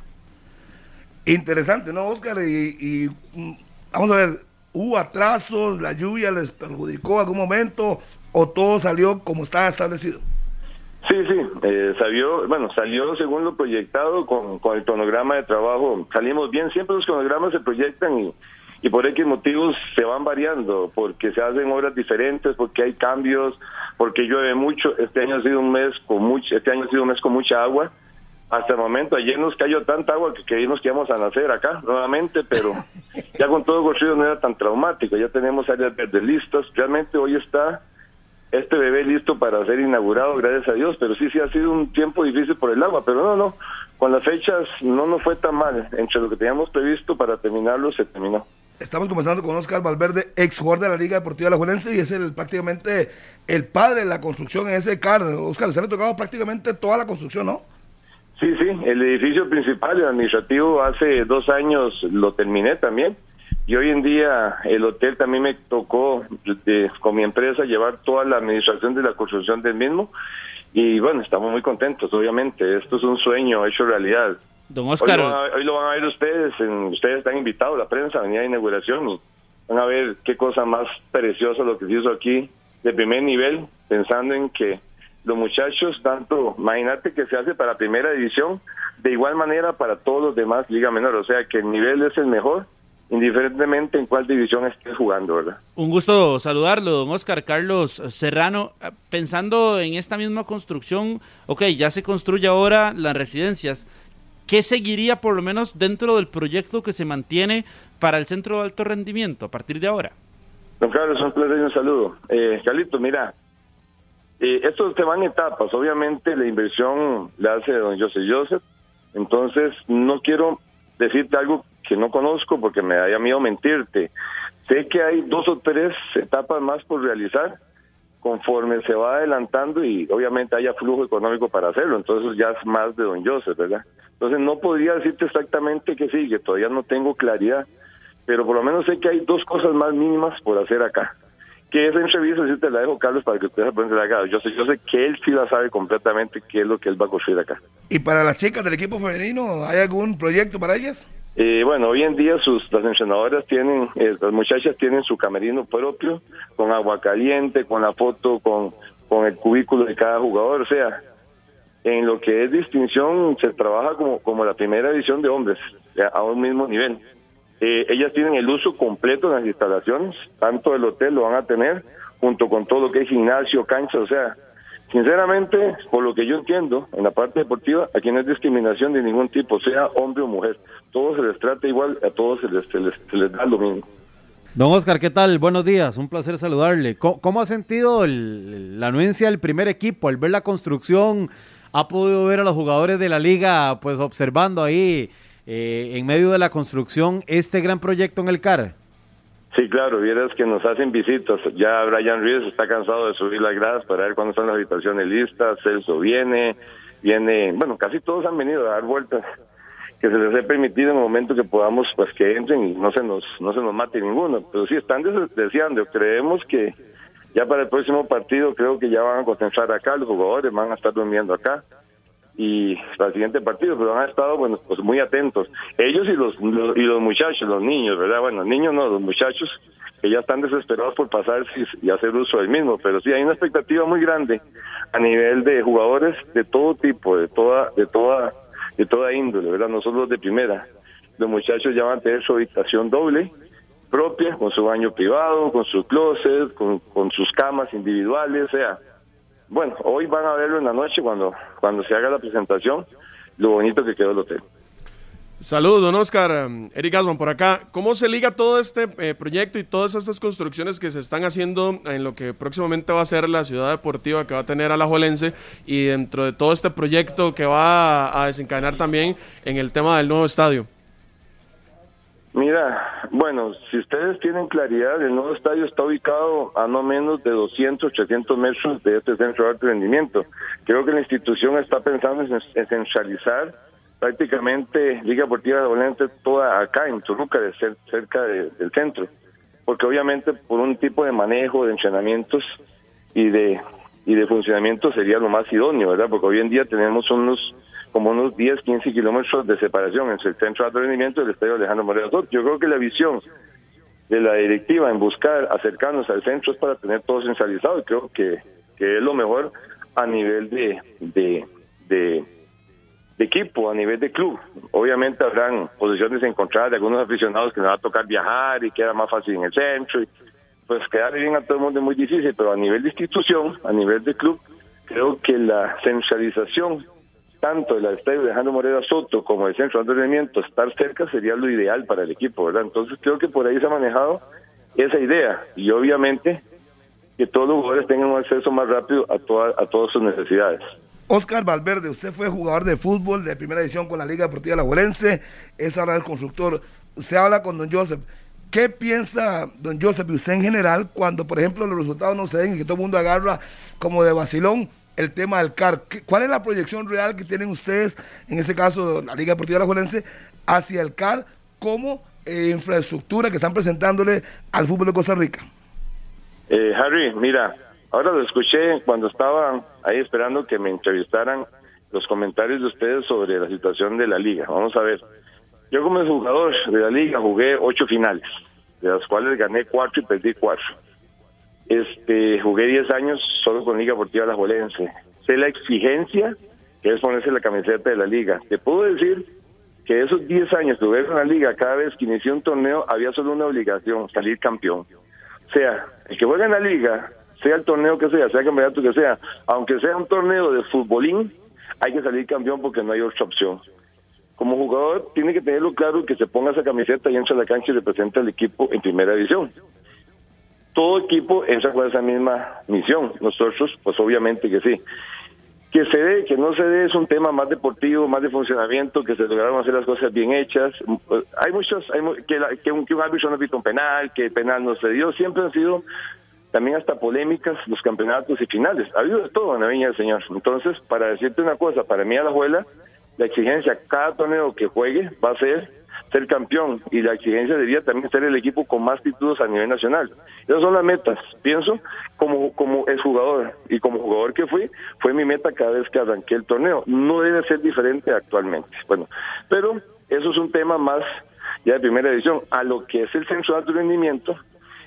Interesante, ¿no, Oscar? Y, y mm, vamos a ver, ¿hubo atrasos? ¿La lluvia les perjudicó algún momento? ¿O todo salió como estaba establecido? Sí, sí, eh, salió, bueno, salió según lo proyectado con, con el cronograma de trabajo. Salimos bien, siempre los cronogramas se proyectan y, y por X motivos se van variando, porque se hacen obras diferentes, porque hay cambios, porque llueve mucho. Este año ha sido un mes con mucho, este año ha sido un mes con mucha agua. Hasta el momento, ayer nos cayó tanta agua que creímos que íbamos a nacer acá nuevamente, pero ya con todo construido no era tan traumático. Ya tenemos áreas verdes listas. Realmente hoy está este bebé listo para ser inaugurado, gracias a Dios, pero sí, sí ha sido un tiempo difícil por el agua, pero no, no, con las fechas no nos fue tan mal, entre lo que teníamos previsto para terminarlo se terminó. Estamos comenzando con Oscar Valverde, ex jugador de la Liga Deportiva La Juelense y es el, prácticamente el padre de la construcción en ese CAR. Oscar, se le ha tocado prácticamente toda la construcción, ¿no? Sí, sí, el edificio principal, el administrativo, hace dos años lo terminé también y hoy en día el hotel también me tocó con mi empresa llevar toda la administración de la construcción del mismo y bueno, estamos muy contentos, obviamente. Esto es un sueño hecho realidad. Don Oscar. Hoy lo, van a, ver ustedes, ustedes están invitados, la prensa venía de inauguración y van a ver qué cosa más preciosa lo que se hizo aquí de primer nivel, pensando en que los muchachos, tanto, imagínate que se hace para primera división, de igual manera para todos los demás liga menor, o sea que el nivel es el mejor indiferentemente en cuál división estés jugando, ¿verdad? Un gusto saludarlo, don Oscar Carlos Serrano. Eh, pensando en esta misma construcción, ok, ya se construye ahora las residencias. ¿Qué seguiría por lo menos dentro del proyecto que se mantiene para el centro de alto rendimiento a partir de ahora? Don Carlos, un placer y un saludo. Eh, Carlito, mira, eh, esto se va en etapas. Obviamente la inversión la hace don Joseph Joseph. Entonces, no quiero decirte algo que no conozco porque me daría miedo mentirte. Sé que hay dos o tres etapas más por realizar conforme se va adelantando y obviamente haya flujo económico para hacerlo, entonces ya es más de don Joseph, ¿verdad? Entonces no podría decirte exactamente qué sigue, todavía no tengo claridad, pero por lo menos sé que hay dos cosas más mínimas por hacer acá. Que esa entrevista sí te la dejo, Carlos, para que ustedes se acá. Yo sé, yo sé que él sí la sabe completamente qué es lo que él va a construir acá. ¿Y para las chicas del equipo femenino, hay algún proyecto para ellas? Eh, bueno, hoy en día sus las entrenadoras tienen, eh, las muchachas tienen su camerino propio, con agua caliente, con la foto, con, con el cubículo de cada jugador, o sea, en lo que es distinción se trabaja como, como la primera edición de hombres, a un mismo nivel. Eh, ellas tienen el uso completo de las instalaciones, tanto el hotel lo van a tener, junto con todo lo que es gimnasio, cancha, o sea, Sinceramente, por lo que yo entiendo, en la parte deportiva, aquí no hay discriminación de ningún tipo, sea hombre o mujer. Todos se les trata igual, a todos se les, se les, da lo mismo. Don Oscar, ¿qué tal? Buenos días, un placer saludarle. ¿Cómo, ha sentido la anuencia del primer equipo al ver la construcción? ¿Ha podido ver a los jugadores de la liga pues observando ahí eh, en medio de la construcción este gran proyecto en el CAR? Sí, claro, vieras que nos hacen visitas. Ya Brian Ríos está cansado de subir las gradas para ver cuándo están las habitaciones listas. Celso viene, viene, bueno, casi todos han venido a dar vueltas. Que se les ha permitido en el momento que podamos, pues que entren y no se nos, no se nos mate ninguno. Pero sí, están deseando. Creemos que ya para el próximo partido creo que ya van a concentrar acá, los jugadores van a estar durmiendo acá y para el siguiente partido, pero han estado bueno pues muy atentos. Ellos y los, y los muchachos, los niños, ¿verdad? Bueno, niños no, los muchachos que ya están desesperados por pasar y hacer uso del mismo, pero sí hay una expectativa muy grande a nivel de jugadores de todo tipo, de toda de toda de toda índole, ¿verdad? No solo de primera. Los muchachos ya van a tener su habitación doble propia, con su baño privado, con su closet, con, con sus camas individuales, o sea, bueno, hoy van a verlo en la noche cuando, cuando se haga la presentación, lo bonito que quedó el hotel. Saludos, don Oscar. Eric Gasman por acá. ¿Cómo se liga todo este eh, proyecto y todas estas construcciones que se están haciendo en lo que próximamente va a ser la ciudad deportiva que va a tener a la Jolense y dentro de todo este proyecto que va a desencadenar también en el tema del nuevo estadio? Mira, bueno, si ustedes tienen claridad, el nuevo estadio está ubicado a no menos de 200, 800 metros de este centro de alto rendimiento. Creo que la institución está pensando en centralizar prácticamente Liga Deportiva de Volante toda acá en Toluca, de ser, cerca del centro. Porque obviamente por un tipo de manejo, de entrenamientos y de, y de funcionamiento sería lo más idóneo, ¿verdad? Porque hoy en día tenemos unos como unos 10, 15 kilómetros de separación entre el centro de alto rendimiento y el estadio Alejandro Moreno Yo creo que la visión de la directiva en buscar acercarnos al centro es para tener todo centralizado y creo que, que es lo mejor a nivel de, de, equipo, a nivel de club. Obviamente habrán posiciones encontradas de algunos aficionados que nos va a tocar viajar y queda más fácil en el centro y pues quedar bien a todo el mundo es muy difícil, pero a nivel de institución, a nivel de club, creo que la centralización tanto el estadio Alejandro Morera Soto como el centro de entrenamiento estar cerca sería lo ideal para el equipo, ¿verdad? Entonces creo que por ahí se ha manejado esa idea y obviamente que todos los jugadores tengan un acceso más rápido a, a todas sus necesidades. Oscar Valverde, usted fue jugador de fútbol de primera edición con la Liga Deportiva Laguerense, es ahora el constructor. Usted habla con don Joseph. ¿Qué piensa don Joseph y usted en general cuando, por ejemplo, los resultados no se den y que todo el mundo agarra como de vacilón el tema del CAR. ¿Cuál es la proyección real que tienen ustedes, en este caso la Liga Deportiva Alajuelense, hacia el CAR como eh, infraestructura que están presentándole al fútbol de Costa Rica? Eh, Harry, mira, ahora lo escuché cuando estaba ahí esperando que me entrevistaran los comentarios de ustedes sobre la situación de la liga. Vamos a ver. Yo como jugador de la liga jugué ocho finales, de las cuales gané cuatro y perdí cuatro. Este, jugué 10 años solo con Liga Deportiva La Jolense. Sé la exigencia que es ponerse la camiseta de la liga. Te puedo decir que esos 10 años que jugué con la liga, cada vez que inicié un torneo, había solo una obligación, salir campeón. O sea, el que juega en la liga, sea el torneo que sea, sea el campeonato que sea, aunque sea un torneo de futbolín, hay que salir campeón porque no hay otra opción. Como jugador, tiene que tenerlo claro que se ponga esa camiseta y entra a la cancha y representa al equipo en primera división todo equipo entra con esa misma misión. Nosotros, pues obviamente que sí. Que se dé, que no se dé, es un tema más deportivo, más de funcionamiento, que se lograron hacer las cosas bien hechas. Hay muchos, hay, que, que, un, que un árbitro no visto un penal, que el penal no se dio, siempre han sido también hasta polémicas los campeonatos y finales. Ha habido de todo en la Viña del Señor. Entonces, para decirte una cosa, para mí a la abuela, la exigencia, cada torneo que juegue va a ser ser campeón y la exigencia debía también ser el equipo con más títulos a nivel nacional. Esas son las metas. Pienso como como es jugador y como jugador que fui, fue mi meta cada vez que arranqué el torneo. No debe ser diferente actualmente. Bueno, pero eso es un tema más ya de primera edición. A lo que es el centro de rendimiento,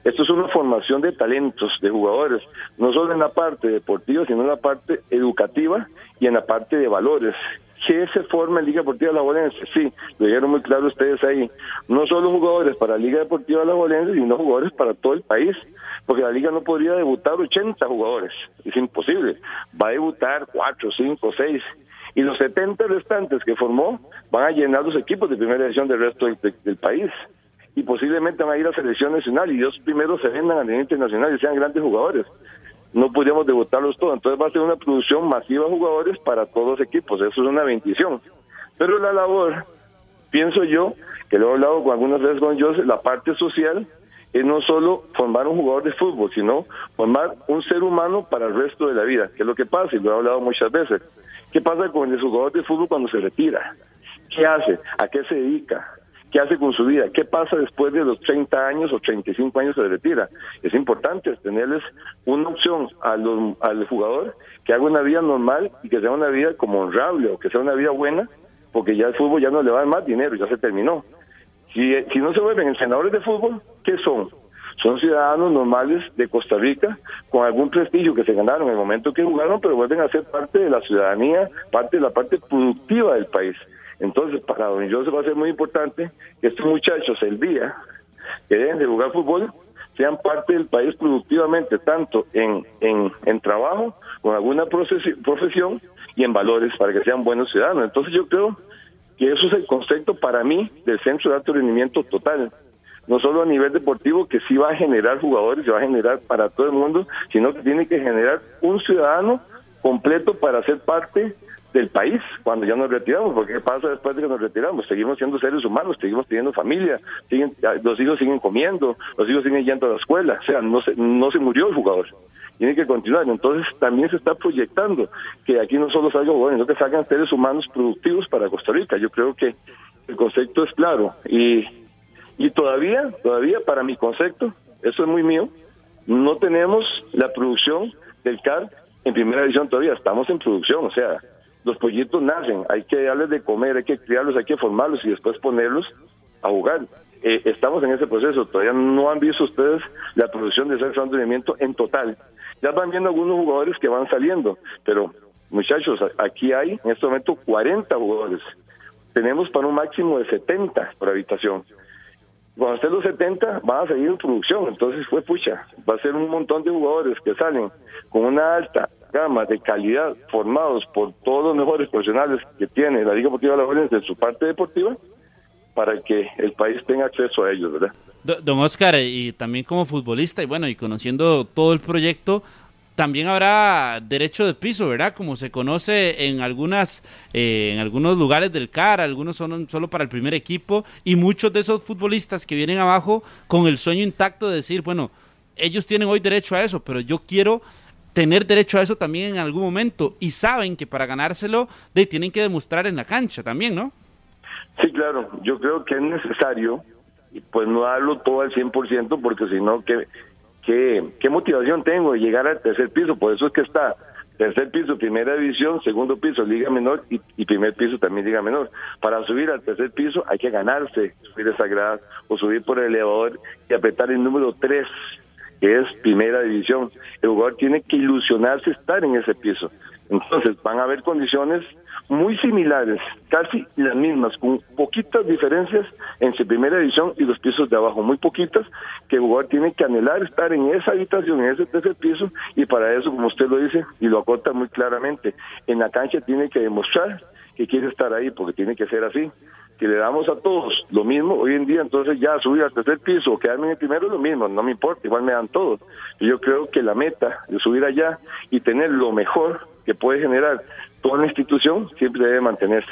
esto es una formación de talentos, de jugadores, no solo en la parte deportiva, sino en la parte educativa y en la parte de valores que se forma en Liga Deportiva La Sí, lo dijeron muy claro ustedes ahí. No solo jugadores para Liga Deportiva La sino jugadores para todo el país. Porque la liga no podría debutar 80 jugadores. Es imposible. Va a debutar 4, 5, 6. Y los 70 restantes que formó van a llenar los equipos de primera división del resto del, país y posiblemente van a ir a selección nacional y ellos primero se vendan a nivel internacional y sean grandes jugadores no podíamos debutarlos todos. Entonces va a ser una producción masiva de jugadores para todos los equipos. Eso es una bendición. Pero la labor, pienso yo, que lo he hablado con algunas veces con Joseph, la parte social es no solo formar un jugador de fútbol, sino formar un ser humano para el resto de la vida, que es lo que pasa, y lo he hablado muchas veces. ¿Qué pasa con el jugador de fútbol cuando se retira? ¿Qué hace? ¿A qué se dedica? ¿Qué hace con su vida? ¿Qué pasa después de los 30 años o 35 años se retira? Es importante tenerles una opción al, jugador que haga una vida normal y que sea una vida como honrable o que sea una vida buena, porque ya el fútbol ya no le va a dar más dinero, ya se terminó. Si, si no se vuelven entrenadores de fútbol, ¿qué son? Son ciudadanos normales de Costa Rica con algún prestigio que se ganaron en el momento que jugaron, pero vuelven a ser parte de la ciudadanía, parte de la parte productiva del país. Entonces, para don Joseph va a ser muy importante que estos muchachos el día que deben de jugar fútbol sean parte del país productivamente, tanto en, en, en trabajo, con alguna profesión y en valores, para que sean buenos ciudadanos. Entonces yo creo que eso es el concepto para mí del centro de alto rendimiento total. No solo a nivel deportivo, que sí va a generar jugadores, se va a generar para todo el mundo, sino que tiene que generar un ciudadano completo para ser parte del país cuando ya nos retiramos, porque ¿qué pasa después de que nos retiramos? Seguimos siendo seres humanos, seguimos teniendo familia, siguen, los hijos siguen comiendo, los hijos siguen yendo a la escuela, o sea, no se, no se murió el jugador, tiene que continuar. Entonces también se está proyectando que aquí no solo salga jugadores, sino que salgan seres humanos productivos para Costa Rica. Yo creo que el concepto es claro y, y todavía, todavía para mi concepto, eso es muy mío, no tenemos la producción del CAR en primera división todavía, estamos en producción, o sea, los pollitos nacen, hay que darles de comer, hay que criarlos, hay que formarlos y después ponerlos a jugar. Eh, estamos en ese proceso, todavía no han visto ustedes la producción de ese rendimiento en total. Ya van viendo algunos jugadores que van saliendo, pero muchachos, aquí hay en este momento 40 jugadores. Tenemos para un máximo de 70 por habitación. Cuando estén los 70 van a seguir en producción, entonces fue pucha, va a ser un montón de jugadores que salen con una alta gama de calidad formados por todos los mejores profesionales que tiene la Liga Deportiva de la Jóvenes de su parte deportiva para que el país tenga acceso a ellos, ¿verdad? Don Oscar, y también como futbolista, y bueno, y conociendo todo el proyecto, también habrá derecho de piso, ¿verdad? Como se conoce en algunas eh, en algunos lugares del CAR, algunos son solo para el primer equipo y muchos de esos futbolistas que vienen abajo con el sueño intacto de decir, bueno, ellos tienen hoy derecho a eso, pero yo quiero tener derecho a eso también en algún momento y saben que para ganárselo de, tienen que demostrar en la cancha también, ¿no? Sí, claro, yo creo que es necesario pues no darlo todo al 100% porque si no, ¿qué, qué, motivación tengo de llegar al tercer piso? Por eso es que está tercer piso, primera división, segundo piso, liga menor y, y, primer piso también liga menor. Para subir al tercer piso hay que ganarse, subir esa grada o subir por el elevador y apretar el número 3 que es primera división. El jugador tiene que ilusionarse estar en ese piso. Entonces van a haber condiciones muy similares, casi las mismas, con poquitas diferencias entre primera división y los pisos de abajo, muy poquitas, que el jugador tiene que anhelar estar en esa habitación, en ese tercer piso, y para eso, como usted lo dice, y lo acota muy claramente, en la cancha tiene que demostrar que quiere estar ahí, porque tiene que ser así que le damos a todos lo mismo, hoy en día entonces ya subir al tercer piso o quedarme en el primero es lo mismo, no me importa, igual me dan todo. Yo creo que la meta de subir allá y tener lo mejor que puede generar toda la institución siempre debe mantenerse.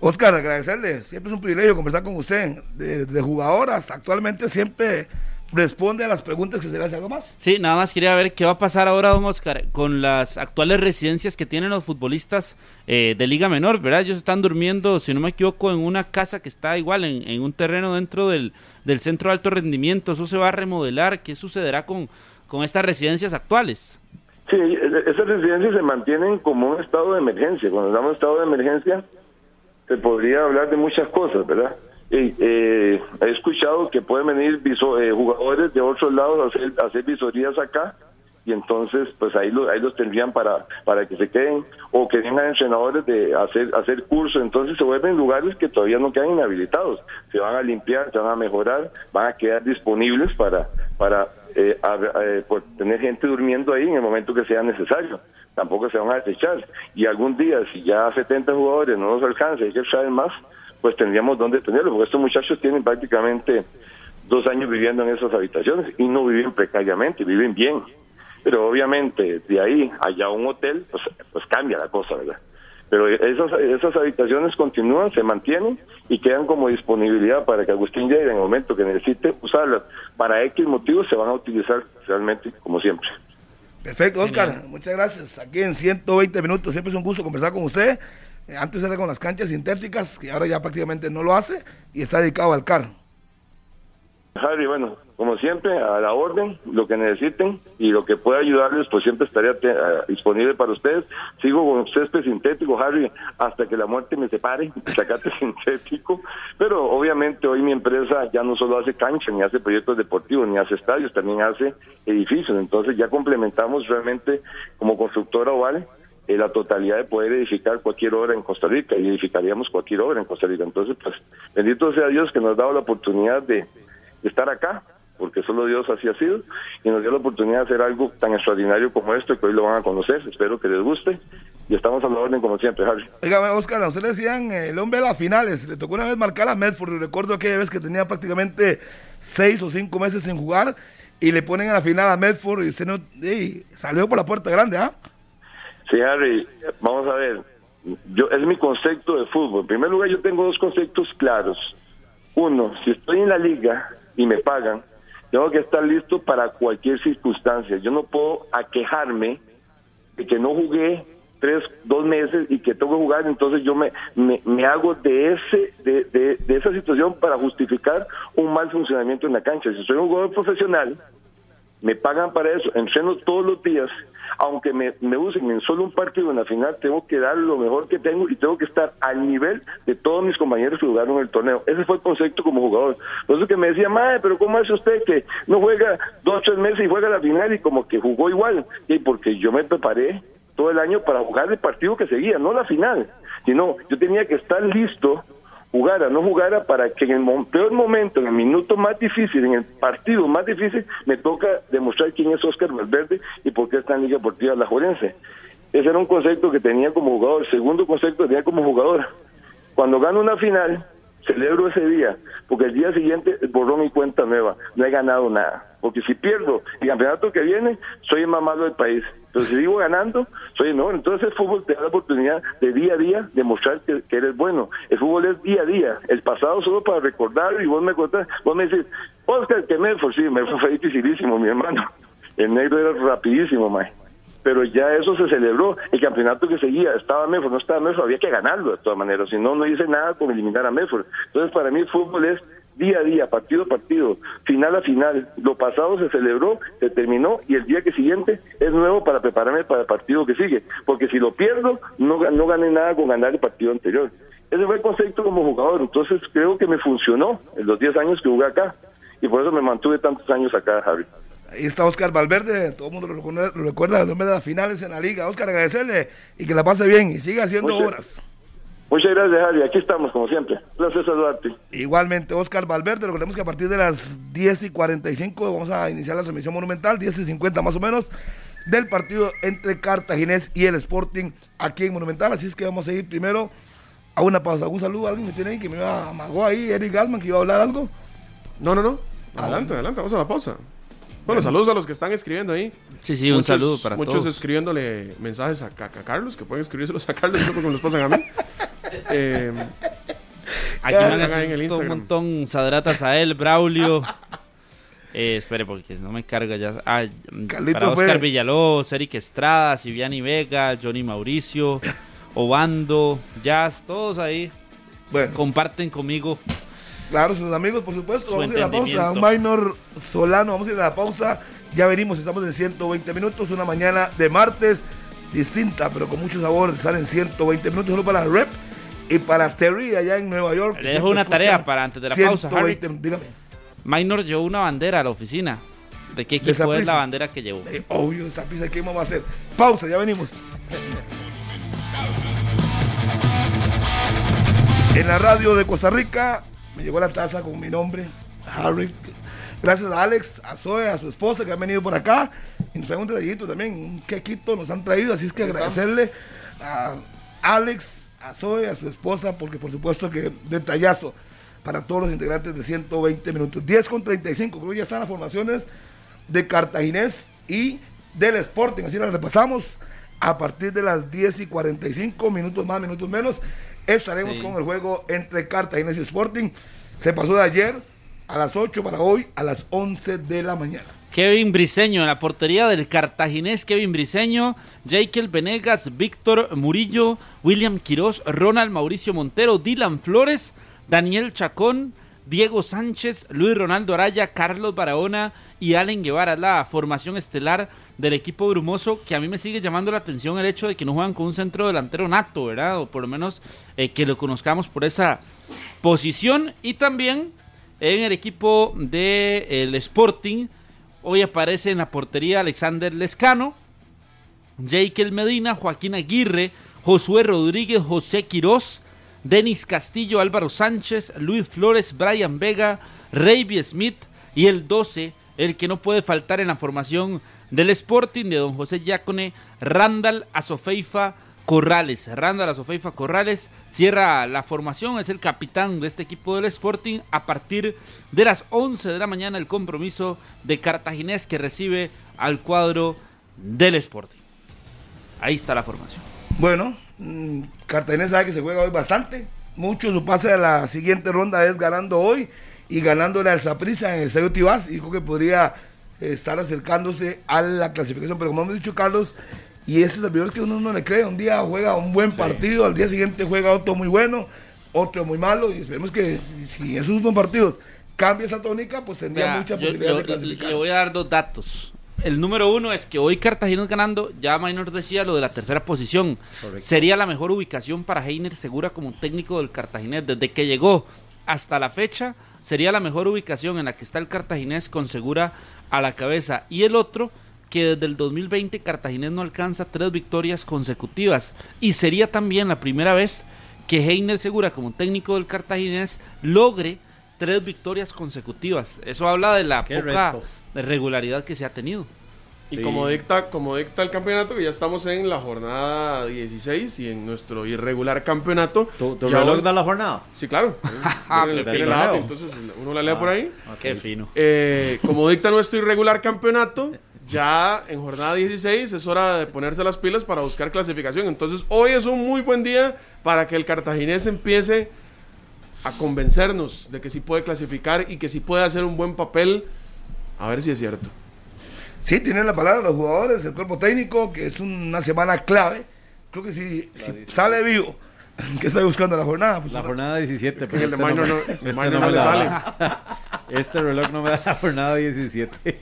Oscar, agradecerle, siempre es un privilegio conversar con usted, de, de jugadoras, actualmente siempre responde a las preguntas que se le hace algo más. Sí, nada más quería ver qué va a pasar ahora, don Oscar, con las actuales residencias que tienen los futbolistas eh, de Liga Menor, ¿verdad? Ellos están durmiendo, si no me equivoco, en una casa que está igual, en, en un terreno dentro del, del, centro de alto rendimiento. Eso se va a remodelar. ¿Qué sucederá con, con estas residencias actuales? Sí, esas residencias se mantienen como un estado de emergencia. Cuando damos estado de emergencia, se podría hablar de muchas cosas, ¿verdad? Eh, eh, he escuchado que pueden venir eh, jugadores de otros lados a hacer, visorías acá y entonces pues ahí, lo, ahí los tendrían para para que se queden o que vengan entrenadores de hacer hacer cursos entonces se vuelven lugares que todavía no quedan inhabilitados. Se van a limpiar se van a mejorar van a quedar disponibles para para eh, a, a, tener gente durmiendo ahí en el momento que sea necesario. Tampoco se van a desechar. Y algún día si ya 70 jugadores no nos alcanza hay que traer más pues tendríamos dónde tenerlo, porque estos muchachos tienen prácticamente dos años viviendo en esas habitaciones y no viven precariamente, viven bien. Pero obviamente de ahí allá un hotel, pues, pues cambia la cosa, ¿verdad? Pero esas, esas habitaciones continúan, se mantienen y quedan como disponibilidad para que Agustín llegue en el momento que necesite usarlas. Para X motivos se van a utilizar realmente como siempre. Perfecto, Oscar, muchas gracias. Aquí en 120 minutos, siempre es un gusto conversar con usted. Antes era con las canchas sintéticas, que ahora ya prácticamente no lo hace y está dedicado al CAR. Harry, bueno, como siempre, a la orden, lo que necesiten y lo que pueda ayudarles, pues siempre estaría uh, disponible para ustedes. Sigo con césped sintético, Harry, hasta que la muerte me separe, sacate sintético. Pero obviamente hoy mi empresa ya no solo hace cancha, ni hace proyectos deportivos, ni hace estadios, también hace edificios. Entonces ya complementamos realmente como constructora oval eh, la totalidad de poder edificar cualquier obra en Costa Rica y edificaríamos cualquier obra en Costa Rica. Entonces, pues, bendito sea Dios que nos ha dado la oportunidad de, estar acá porque solo Dios así ha sido, y nos dio la oportunidad de hacer algo tan extraordinario como esto, que hoy lo van a conocer, espero que les guste, y estamos a la orden como siempre, Harry. Oiga, Oscar, a usted le decían eh, el hombre de las finales, le tocó una vez marcar a Medford, recuerdo aquella vez que tenía prácticamente seis o cinco meses sin jugar, y le ponen a la final a Medford, y usted no, ey, salió por la puerta grande, ¿ah? Sí, Harry, vamos a ver, yo es mi concepto de fútbol. En primer lugar, yo tengo dos conceptos claros. Uno, si estoy en la liga y me pagan, tengo que estar listo para cualquier circunstancia. Yo no puedo aquejarme de que no jugué tres, dos meses y que tengo que jugar, entonces yo me, me, me hago de ese de, de, de esa situación para justificar un mal funcionamiento en la cancha. Si soy un jugador profesional, me pagan para eso, entreno todos los días, aunque me, me usen en solo un partido en la final, tengo que dar lo mejor que tengo y tengo que estar al nivel de todos mis compañeros que jugaron el torneo. Ese fue el concepto como jugador. Por eso que me decía, madre, pero ¿cómo hace usted que no juega dos, tres meses y juega la final y como que jugó igual? Y porque yo me preparé todo el año para jugar el partido que seguía, no la final, sino yo tenía que estar listo jugara, no jugara, para que en el peor momento, en el minuto más difícil, en el partido más difícil, me toca demostrar quién es Oscar Valverde y por qué está en Liga Deportiva La Juelense. Ese era un concepto que tenía como jugador. Segundo concepto que tenía como jugador. Cuando gano una final, celebro ese día, porque el día siguiente borró mi cuenta nueva. No he ganado nada. Porque si pierdo el campeonato que viene, soy el más malo del país. Pero si sigo ganando, soy el mejor. Entonces el fútbol te da la oportunidad de día a día demostrar que, que eres bueno. El fútbol es día a día. El pasado solo para recordar y vos me contás, vos me decís, Oscar, que Medford, sí, Medford fue dificilísimo, mi hermano. El negro era rapidísimo, mae pero ya eso se celebró. El campeonato que seguía, estaba Medford, no estaba Medford, había que ganarlo de todas maneras, si no, no hice nada con eliminar a Medford. Entonces, para mí el fútbol es día a día, partido a partido, final a final. Lo pasado se celebró, se terminó y el día que siguiente es nuevo para prepararme para el partido que sigue. Porque si lo pierdo, no, no gané nada con ganar el partido anterior. Ese fue el concepto como jugador. Entonces, creo que me funcionó en los 10 años que jugué acá. Y por eso me mantuve tantos años acá, Javi. Ahí está Oscar Valverde, todo el mundo lo recuerda, el hombre de las finales en la liga. Oscar, agradecerle y que la pase bien y siga haciendo Muchas- horas. Muchas gracias, Javi. Aquí estamos, como siempre. Placer saludarte. Igualmente, Oscar Valverde, recordemos que a partir de las 10 y 45 vamos a iniciar la transmisión monumental, 10 y 50 más o menos, del partido entre Cartaginés y el Sporting aquí en Monumental. Así es que vamos a ir primero a una pausa. Un saludo a alguien que tiene ahí, que me amagó ahí, Eric Galman, que iba a hablar algo. No, no, no. Adelante, adelante, vamos a la pausa. Bueno, saludos a los que están escribiendo ahí. Sí, sí, un saludo para muchos todos. escribiéndole mensajes a, a- a Carlos, que pueden escribírselos a Carlos, no porque me los pasan a mí. Eh, Aquí han Hagan en el un montón. Sadratas a él, Braulio. Eh, espere, porque no me carga ya. Ah, para Oscar fue- Villalobos, Eric Estrada, Siviani Vega, Johnny Mauricio, Obando, Jazz, todos ahí Bueno, comparten conmigo. Claro, sus amigos, por supuesto. Su Vamos a ir a la pausa. Un minor solano, vamos a ir a la pausa. Ya venimos, estamos en 120 minutos, una mañana de martes distinta, pero con mucho sabor. Salen 120 minutos solo para Rep y para Terry allá en Nueva York. Le dejo una tarea para antes de la pausa, 120, dígame. Minor llevó una bandera a la oficina. ¿De qué equipo es la bandera que llevó? Eh, obvio, esta pizza que vamos a hacer. Pausa, ya venimos. En la radio de Costa Rica me llegó la taza con mi nombre, Harry. Gracias a Alex, a Zoe, a su esposa que han venido por acá. Y nos traen un detallito también, un quequito nos han traído. Así es que agradecerle a Alex, a Zoe, a su esposa, porque por supuesto que detallazo para todos los integrantes de 120 minutos. 10 con 35, creo que ya están las formaciones de Cartaginés y del Sporting. Así las repasamos a partir de las 10 y 45, minutos más, minutos menos. Estaremos Sí. con el juego entre Cartaginés y Sporting. Se pasó de ayer a las 8 para hoy a las 11 de la mañana. Kevin Briseño en la portería del cartaginés Kevin Briseño, Jekyll Venegas, Víctor Murillo, William Quirós, Ronald Mauricio Montero, Dylan Flores, Daniel Chacón, Diego Sánchez, Luis Ronaldo Araya, Carlos Barahona y Allen Guevara. La formación estelar del equipo brumoso que a mí me sigue llamando la atención el hecho de que no juegan con un centro delantero nato, ¿verdad? O por lo menos eh, que lo conozcamos por esa posición. Y también en el equipo del Sporting Hoy aparece en la portería Alexander Lescano, Jekyll Medina, Joaquín Aguirre, Josué Rodríguez, José Quirós, Denis Castillo, Álvaro Sánchez, Luis Flores, Brian Vega, Raby Smith Y el 12, el que no puede faltar en la formación del Sporting de don José Yacone, Randall Azofeifa Corrales. Randall Azofeifa Corrales cierra la formación, es el capitán de este equipo del Sporting. A partir de las 11 de la mañana, el compromiso de Cartaginés que recibe al cuadro del Sporting. Ahí está la formación. Bueno, mm, Cartaginés sabe que se juega hoy bastante. Mucho su pase a la siguiente ronda es ganando hoy y ganándole al Zaprisa en el Sello Tibás. Y que podría estar acercándose a la clasificación. Pero como hemos dicho, Carlos, y ese servidor que uno no le cree, un día juega un buen partido, al día siguiente juega otro muy bueno, otro muy malo. Y esperemos que si, si esos últimos partidos cambia esa tónica, pues tendría Vea, mucha posibilidad yo- de clasificar. Le voy a dar dos datos. El número uno es que hoy Cartagena ganando, ya Maynor decía lo de la tercera posición. Correcto. Sería la mejor ubicación para Heiner Segura como técnico del Cartaginés. Desde que llegó hasta la fecha, sería la mejor ubicación en la que está el Cartaginés con Segura a la cabeza. Y el otro, que desde el 2020 Cartaginés no alcanza tres victorias consecutivas. Y sería también la primera vez que Heiner Segura como técnico del Cartaginés logre tres victorias consecutivas. Eso habla de la Qué poca reto. regularidad que se ha tenido. Y Sí. como dicta, como dicta el campeonato, que ya estamos en la jornada 16 y en nuestro irregular campeonato. ¿Tu, tu ya reloj da la jornada? Sí, claro. Ah, tiene la app, entonces uno la lee por ahí. Qué fino. Eh, como dicta nuestro irregular campeonato, ya en jornada 16 es hora de ponerse las pilas para buscar clasificación. Entonces hoy es un muy buen día para que el cartaginés empiece a convencernos de que sí puede clasificar y que sí puede hacer un buen papel. A ver si es cierto. Sí, tienen la palabra los jugadores, el cuerpo técnico, que es una semana clave. Creo que si, si sale vivo, ¿qué está buscando la jornada? Pues La jornada 17. Es que el de este no no- este no no me le la sale. da. Este reloj no me da la jornada 17.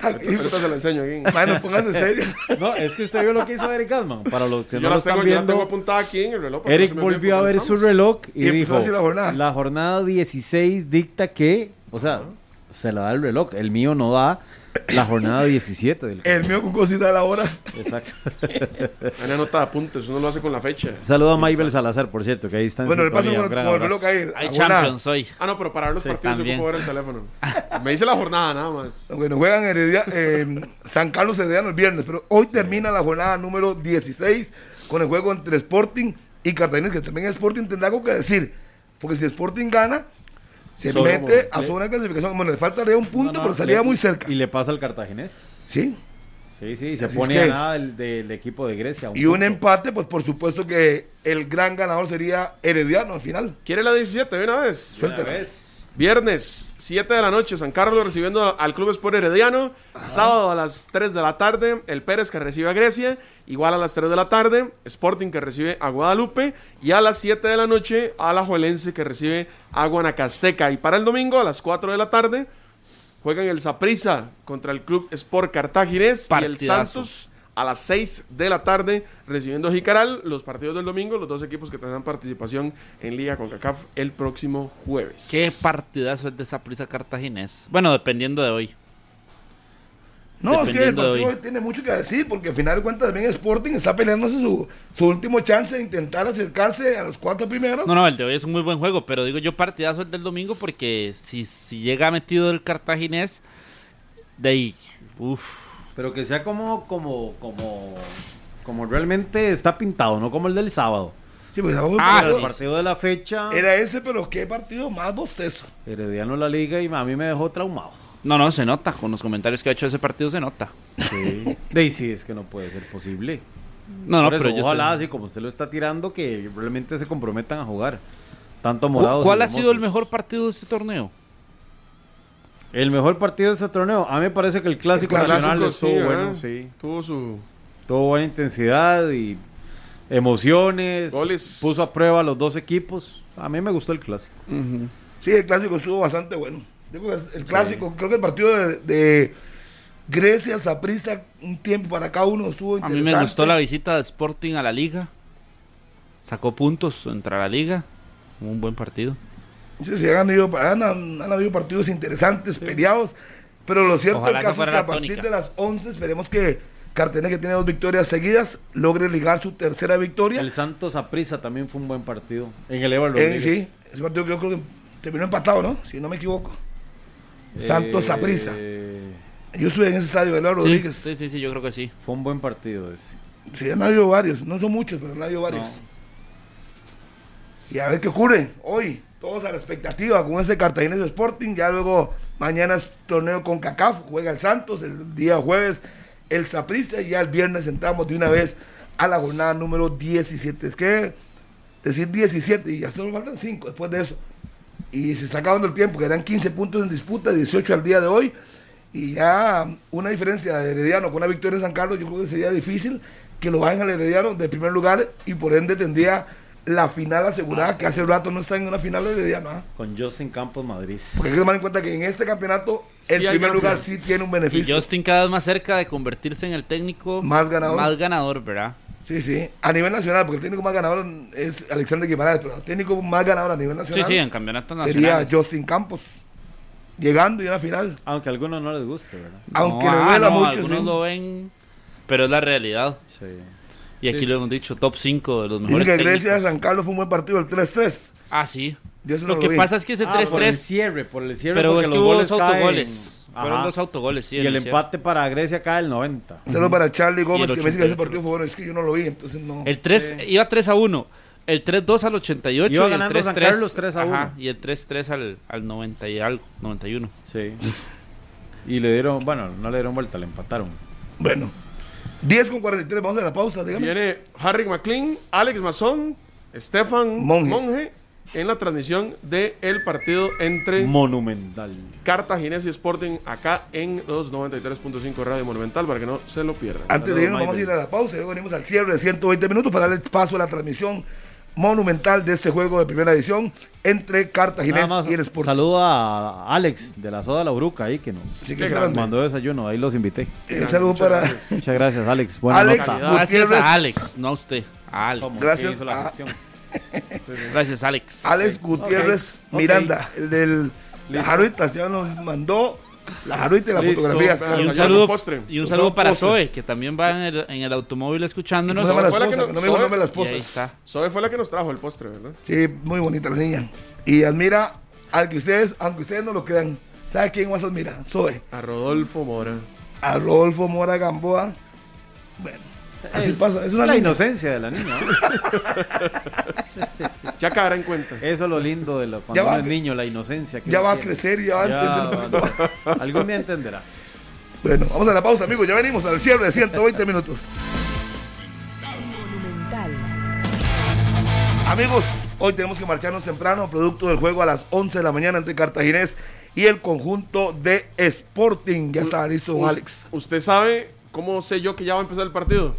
Ahorita se lo enseño aquí. Bueno, póngase serio. No, es que usted vio lo que hizo Eric Gasman. Para los que Yo no lo las tengo, están yo las tengo viendo, apuntada aquí en el reloj. no Eric olvide volvió a ver su reloj y, Y dijo, la jornada. la jornada 16 dicta que, o sea, se la da el reloj. El mío no da la jornada 17 del El mío con cosita de la hora. Exacto. Una nota de apuntes, uno lo hace con la fecha. Saludo a Maybel Salazar, por cierto, que ahí está en Bueno, le paso sintonía. con, Un gran con el abrazo. reloj ahí. Hay. Champions hoy. Ah, no, pero para ver los Sí, partidos también. yo puedo ver el teléfono. Me dice la jornada nada más. Bueno, juegan Heredia, eh, San Carlos Herediano el viernes, pero hoy termina la jornada número 16 con el juego entre Sporting y Cartagena, que también Sporting tendrá algo que decir, porque si Sporting gana, se mete a zona de clasificación. Bueno, le faltaría un punto, No, no, pero salía le- muy cerca. Y le pasa al cartaginés. Sí. Sí, sí, se Así pone es a nada del, del equipo de Grecia. Y un empate, pues por supuesto que el gran ganador sería Herediano al final. ¿Quiere la 17 de una vez? Suéltela. Viernes, 7 de la noche, San Carlos recibiendo al Club Sport Herediano. Sábado a las 3 de la tarde, el Pérez que recibe a Grecia. Igual a las 3 de la tarde, Sporting que recibe a Guadalupe. Y a las 7 de la noche, Alajuelense que recibe a Guanacasteca. Y para el domingo, a las 4 de la tarde, juegan el Saprissa contra el Club Sport Cartaginés. Y el. Santos a las 6 de la tarde recibiendo a Jicaral. Los partidos del domingo, los dos equipos que tendrán participación en Liga con CACAF el próximo jueves. Qué partidazo es de esa prisa cartaginés. Bueno, dependiendo de hoy. No, es que el partido hoy. tiene mucho que decir, porque al final de cuentas también Sporting está peleándose su, su último chance de intentar acercarse a los cuatro primeros. No, no, el de hoy es un muy buen juego, pero digo yo partidazo el del domingo porque si, si llega metido el cartaginés, de ahí, uff. Pero que sea como, como, como, como realmente está pintado, no como el del sábado. Sí, pues, Ah, el partido de la fecha, Era ese, pero qué partido más bostezo. Herediano la liga y a mí me dejó traumado. No, no, se nota, con los comentarios que ha hecho ese partido se nota. Sí. Sí, es que no puede ser posible. No, no, eso, pero yo ojalá, estoy- así como usted lo está tirando, que realmente se comprometan a jugar. Tanto ¿Cu- morados. ¿Cuál ha sido el mejor partido de este torneo? El mejor partido de este torneo. A mí me parece que el clásico, El clásico, nacional sí, estuvo bueno, sí. Tuvo su. Tuvo buena intensidad y emociones. Goles. Puso a prueba a los dos equipos. A mí me gustó el clásico. Sí, el clásico estuvo bastante bueno. Yo creo que es el clásico, creo que el partido de, de Grecia, Saprissa, un tiempo para cada uno estuvo A mí me gustó la visita de Sporting a la liga. Sacó puntos entre la liga. Un buen partido. Sí, sí, han, habido, han, han habido partidos interesantes, peleados, pero lo cierto Ojalá caso es que a partir tónica. de las 11 esperemos que Cartagena, que tiene dos victorias seguidas, logre ligar su tercera victoria. El Santos a prisa también fue un buen partido. En el Eval Eh, sí, ese partido que yo creo que terminó empatado, ¿no? Si no me equivoco. Santos Eh, Saprissa. Yo estuve en ese estadio Sí, Rodríguez. sí, sí, sí, yo creo que sí. Fue un buen partido ese. Sí, han habido varios, no son muchos, pero han habido varios. Y a ver qué ocurre hoy. Todos a la expectativa con ese Cartaginés Sporting. Ya luego mañana es torneo con CACAF, juega el Santos, el día jueves el Saprissa y ya el viernes entramos de una vez a la jornada número 17. Es que decir 17 y ya solo faltan 5 después de eso. Y se está acabando el tiempo, quedan 15 puntos en disputa, 18 al día de hoy. Y ya una diferencia de Herediano con una victoria en San Carlos, yo creo que sería difícil que lo bajen al Herediano de primer lugar y por ende tendría la final asegurada, que hace rato no está en una final de Herediano. ¿ah? Con Justin Campos Madrid. Porque hay que tomar en cuenta que en este campeonato Sí el primer lugar sí tiene un Y beneficio. Justin cada vez más cerca de convertirse en el técnico Más ganador. Más ganador, ¿verdad? Sí, sí. A nivel nacional, porque el técnico más ganador es Alexander Guimaraes, pero el técnico más ganador a nivel Sí, nacional sí, en campeonatos sería. Justin Campos. Llegando y una final. Aunque a algunos no les guste, ¿verdad? Aunque No, le ah, duela no, mucho. Algunos sí. lo ven, pero es la realidad. Sí. Y aquí Sí, lo sí, hemos dicho, top 5 de los Dice mejores que Grecia técnicos. San Carlos fue un buen partido, el 3-3. Ah, sí. Yo Lo no que vi. pasa es que ese Ah, por el 3-3, cierre, por el cierre. pero es que los hubo goles autogoles. Fueron dos autogoles, sí. Y el empate para Grecia cae el 90. Un saludo para Charlie Gómez que me dice que ese 88. partido fue bueno. Es que yo no lo vi, entonces no. El 3 iba 3 a 1. El 3-2 al 88 Iba y el ganando 3-3 San Carlos 3 a 1. Ajá, y el 3-3 al, al 90 y algo, 91. Sí. Y le dieron, bueno, no le dieron vuelta, le empataron. Bueno, 10 con 43, vamos a la pausa, dígame. Viene Harry McLean, Alex Mazón, Stefan Monge. Monge. En la transmisión del partido entre Monumental. Cartaginés y Sporting acá en los 93.5 Radio Monumental para que no se lo pierdan. Antes de irnos, vamos a ir a la pausa y luego venimos al cierre de 120 minutos para darle paso a la transmisión monumental de este juego de primera edición entre Cartaginés Nada más, y el Sporting. saludo a Alex de la Soda La Bruca ahí que nos Sí, que mandó desayuno, ahí los invité. Eh, saludo Muchas para gracias. Muchas gracias, Alex. Buena Alex. Gracias a Alex, no a usted. A Alex. Gracias ¿Quién hizo la a- gestión? Gracias, Alex. Alex Gutiérrez ok. Miranda, el del las jaruitas, ya nos mandó la jaruita y las Listo. fotografías. Y un saludo, postre. y un saludo para postre. Zoe, que también va en el, en el automóvil escuchándonos. ¿Cómo se llama la Fue la que no- No me la ahí está. Zoe fue la que nos trajo el postre, ¿verdad? Sí, muy bonita la niña. Y admira al que ustedes, aunque ustedes no lo crean, ¿sabe quién más admira? Zoe. A Rodolfo Mora. A Rodolfo Mora Gamboa. Bueno, así pasa. Es una la niña. inocencia de la niña. ¿no? Ya caerá en cuenta. Eso es lo lindo de lo, cuando Ya va uno es a- niño, la inocencia. Que Ya va a crecer y ya va a Ya entender. va Algún día entenderá. Bueno, vamos a la pausa, amigos. Ya venimos al cierre de 120 minutos. Amigos, hoy tenemos que marcharnos temprano, producto del juego a las 11 de la mañana entre Cartaginés y el conjunto de Sporting. Ya está listo, Alex. ¿Usted sabe cómo sé yo que ya va a empezar el partido?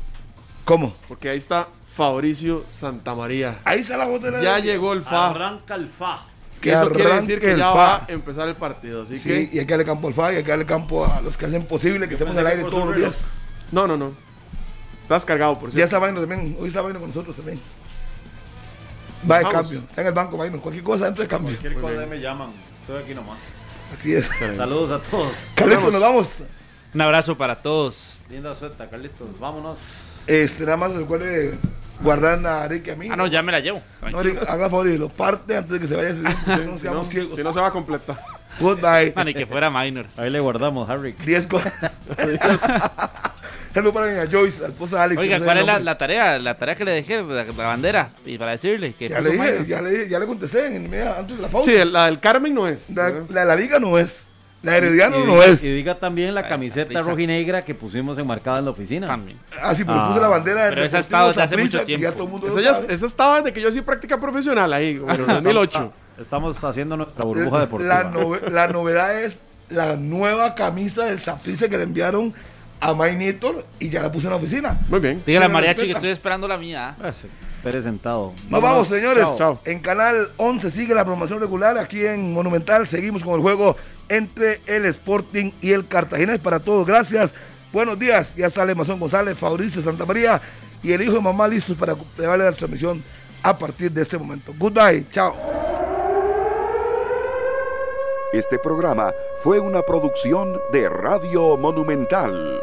¿Cómo? Porque ahí está Fabricio Santamaría. Ahí está la botella. Ya llegó el FA. Arranca el fa. Que Eso quiere decir que ya FA. va a empezar el partido. Así Sí, que. y hay que darle campo al FA y hay que darle campo a los que hacen posible que estemos al aire todos los días. No, no, no. Estás cargado, por Ya cierto. está Vaino también. Hoy está Vaino con nosotros también. Va de Vamos. cambio. Está en el banco Vaino. Cualquier cosa dentro de cambio. Cualquier cosa me llaman. Estoy aquí nomás. Así es. Saludos a todos. Carlitos, nos vamos. Un abrazo para todos. Linda suelta, Carlitos. Vámonos. Este, nada más recuerde guardar a Arique a mí. Ah, no, ya me la llevo. No, haga favor y lo parte antes de que se vaya. Si no, no Si seamos no, ciegos. si no se va a completar. Goodbye. Ah, ni que fuera minor. Ahí le guardamos, Harry. 10 cosas. Saludos para Joyce, la esposa de Alex. Oiga, no sé ¿cuál es la, tarea? La tarea que le dejé, la, la bandera. Y para decirle que Ya le dije, minor. ya le, dije, ya le contesté en media, antes de la pausa. Sí, la del Carmen no es. la de la liga no es. La de Herediano y, no es. y diga también la camiseta risa. rojinegra que pusimos enmarcada en la oficina. También. Ah, sí, pero Ah. puse la bandera del Pero esa estado desde hace mucho Ya tiempo. todo el mundo Esa, lo ya- esa estaba desde que yo hacía práctica profesional ahí, como en el 2008. Estamos haciendo nuestra burbuja deportiva. La, nove- la novedad es la nueva camisa del Saprissa que le enviaron a Mainitor y ya la puse en la oficina. Muy bien. Dígale a Mariachi que estoy esperando la mía. ¿ah? Ah, sí, Espere sentado. Nos vamos, señores. Chao. En Canal 11 sigue la programación regular. Aquí en Monumental seguimos con el juego entre el Sporting y el Cartaginés. Para todos, gracias. Buenos días. Ya sale Mazón González, Fabricio Santa María y el hijo de mamá listos para llevarle la transmisión a partir de este momento. Goodbye. Chao. Este programa fue una producción de Radio Monumental.